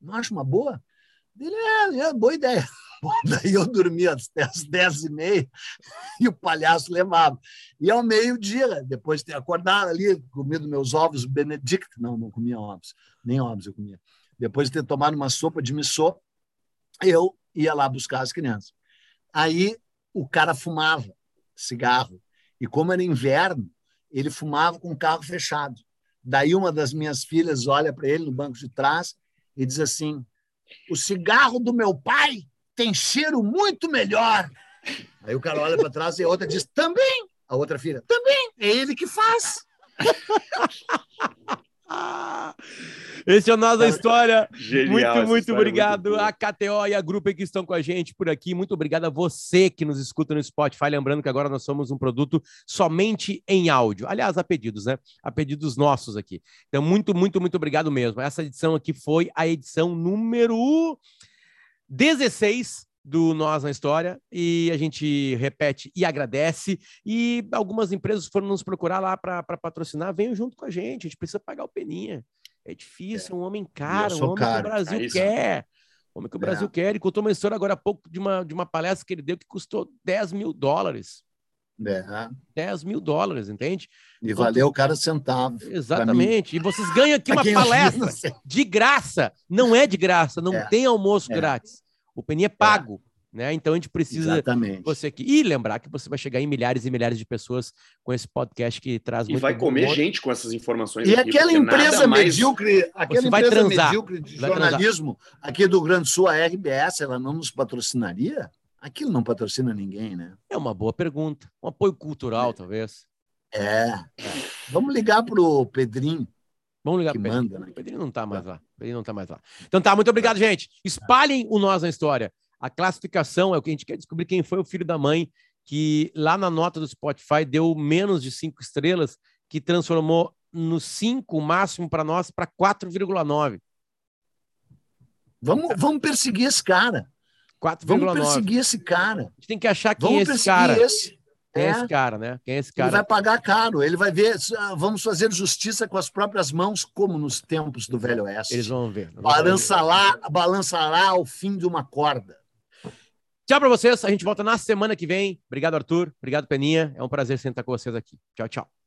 Não acha uma boa? Ele, é, é boa ideia. Bom, daí eu dormia às dez e meia e o palhaço levava. E ao meio-dia, depois de ter acordado ali, comido meus ovos Benedict, não, não comia ovos, nem ovos eu comia. Depois de ter tomado uma sopa de missô, eu ia lá buscar as crianças. Aí o cara fumava cigarro. E como era inverno, ele fumava com o carro fechado. Daí uma das minhas filhas olha para ele no banco de trás e diz assim: O cigarro do meu pai tem cheiro muito melhor. Aí o cara olha para trás e a outra diz: Também. A outra filha: Também. É ele que faz. Esse é o Nós da História. Genial muito, muito obrigado muito a KTO e a Grupo que estão com a gente por aqui. Muito obrigado a você que nos escuta no Spotify. Lembrando que agora nós somos um produto somente em áudio. Aliás, a pedidos, né? A pedidos nossos aqui. Então, muito, muito, muito obrigado mesmo. Essa edição aqui foi a edição número 16 do Nós na História e a gente repete e agradece. E algumas empresas foram nos procurar lá para patrocinar, venham junto com a gente. A gente precisa pagar o Peninha. É difícil, é um homem caro, um homem caro. que o Brasil é quer. Um homem que o Brasil é. quer. Ele contou uma história agora há pouco de uma, de uma palestra que ele deu que custou 10 mil dólares. É. 10 mil dólares, entende? E então, valeu cada centavo. Exatamente. E vocês ganham aqui uma palestra de graça. Não é de graça, não é. tem almoço é. grátis. O Peninha é pago. Né? Então a gente precisa Exatamente. você aqui e lembrar que você vai chegar em milhares e milhares de pessoas com esse podcast que traz e vai comer humor. gente com essas informações. E aqui, aquela empresa medíocre, aquela empresa transar, medíocre de jornalismo aqui do Grande Sul, a RBS, ela não nos patrocinaria? Aquilo não patrocina ninguém, né? É uma boa pergunta. Um apoio cultural, é. talvez. É. Vamos ligar para o Pedrinho. Vamos ligar para o Pedrinho. Manda, né? O Pedrinho não está mais lá. O Pedrinho não está mais lá. Então tá, muito obrigado, gente. Espalhem o Nós na História. A classificação é o que a gente quer descobrir quem foi o filho da mãe que lá na nota do Spotify deu menos de cinco estrelas, que transformou no 5 o máximo para nós para 4,9. Vamos, vamos perseguir esse cara. 4,9. Vamos perseguir esse cara. A gente tem que achar quem vamos é esse cara. Esse. Quem é. é. esse cara, né? Quem é esse cara? Ele vai pagar caro. Ele vai ver. Vamos fazer justiça com as próprias mãos, como nos tempos do Velho Oeste. Eles vão ver. Balançará, balançará ao fim de uma corda. Tchau para vocês. A gente volta na semana que vem. Obrigado, Arthur. Obrigado, Peninha. É um prazer sentar com vocês aqui. Tchau, tchau.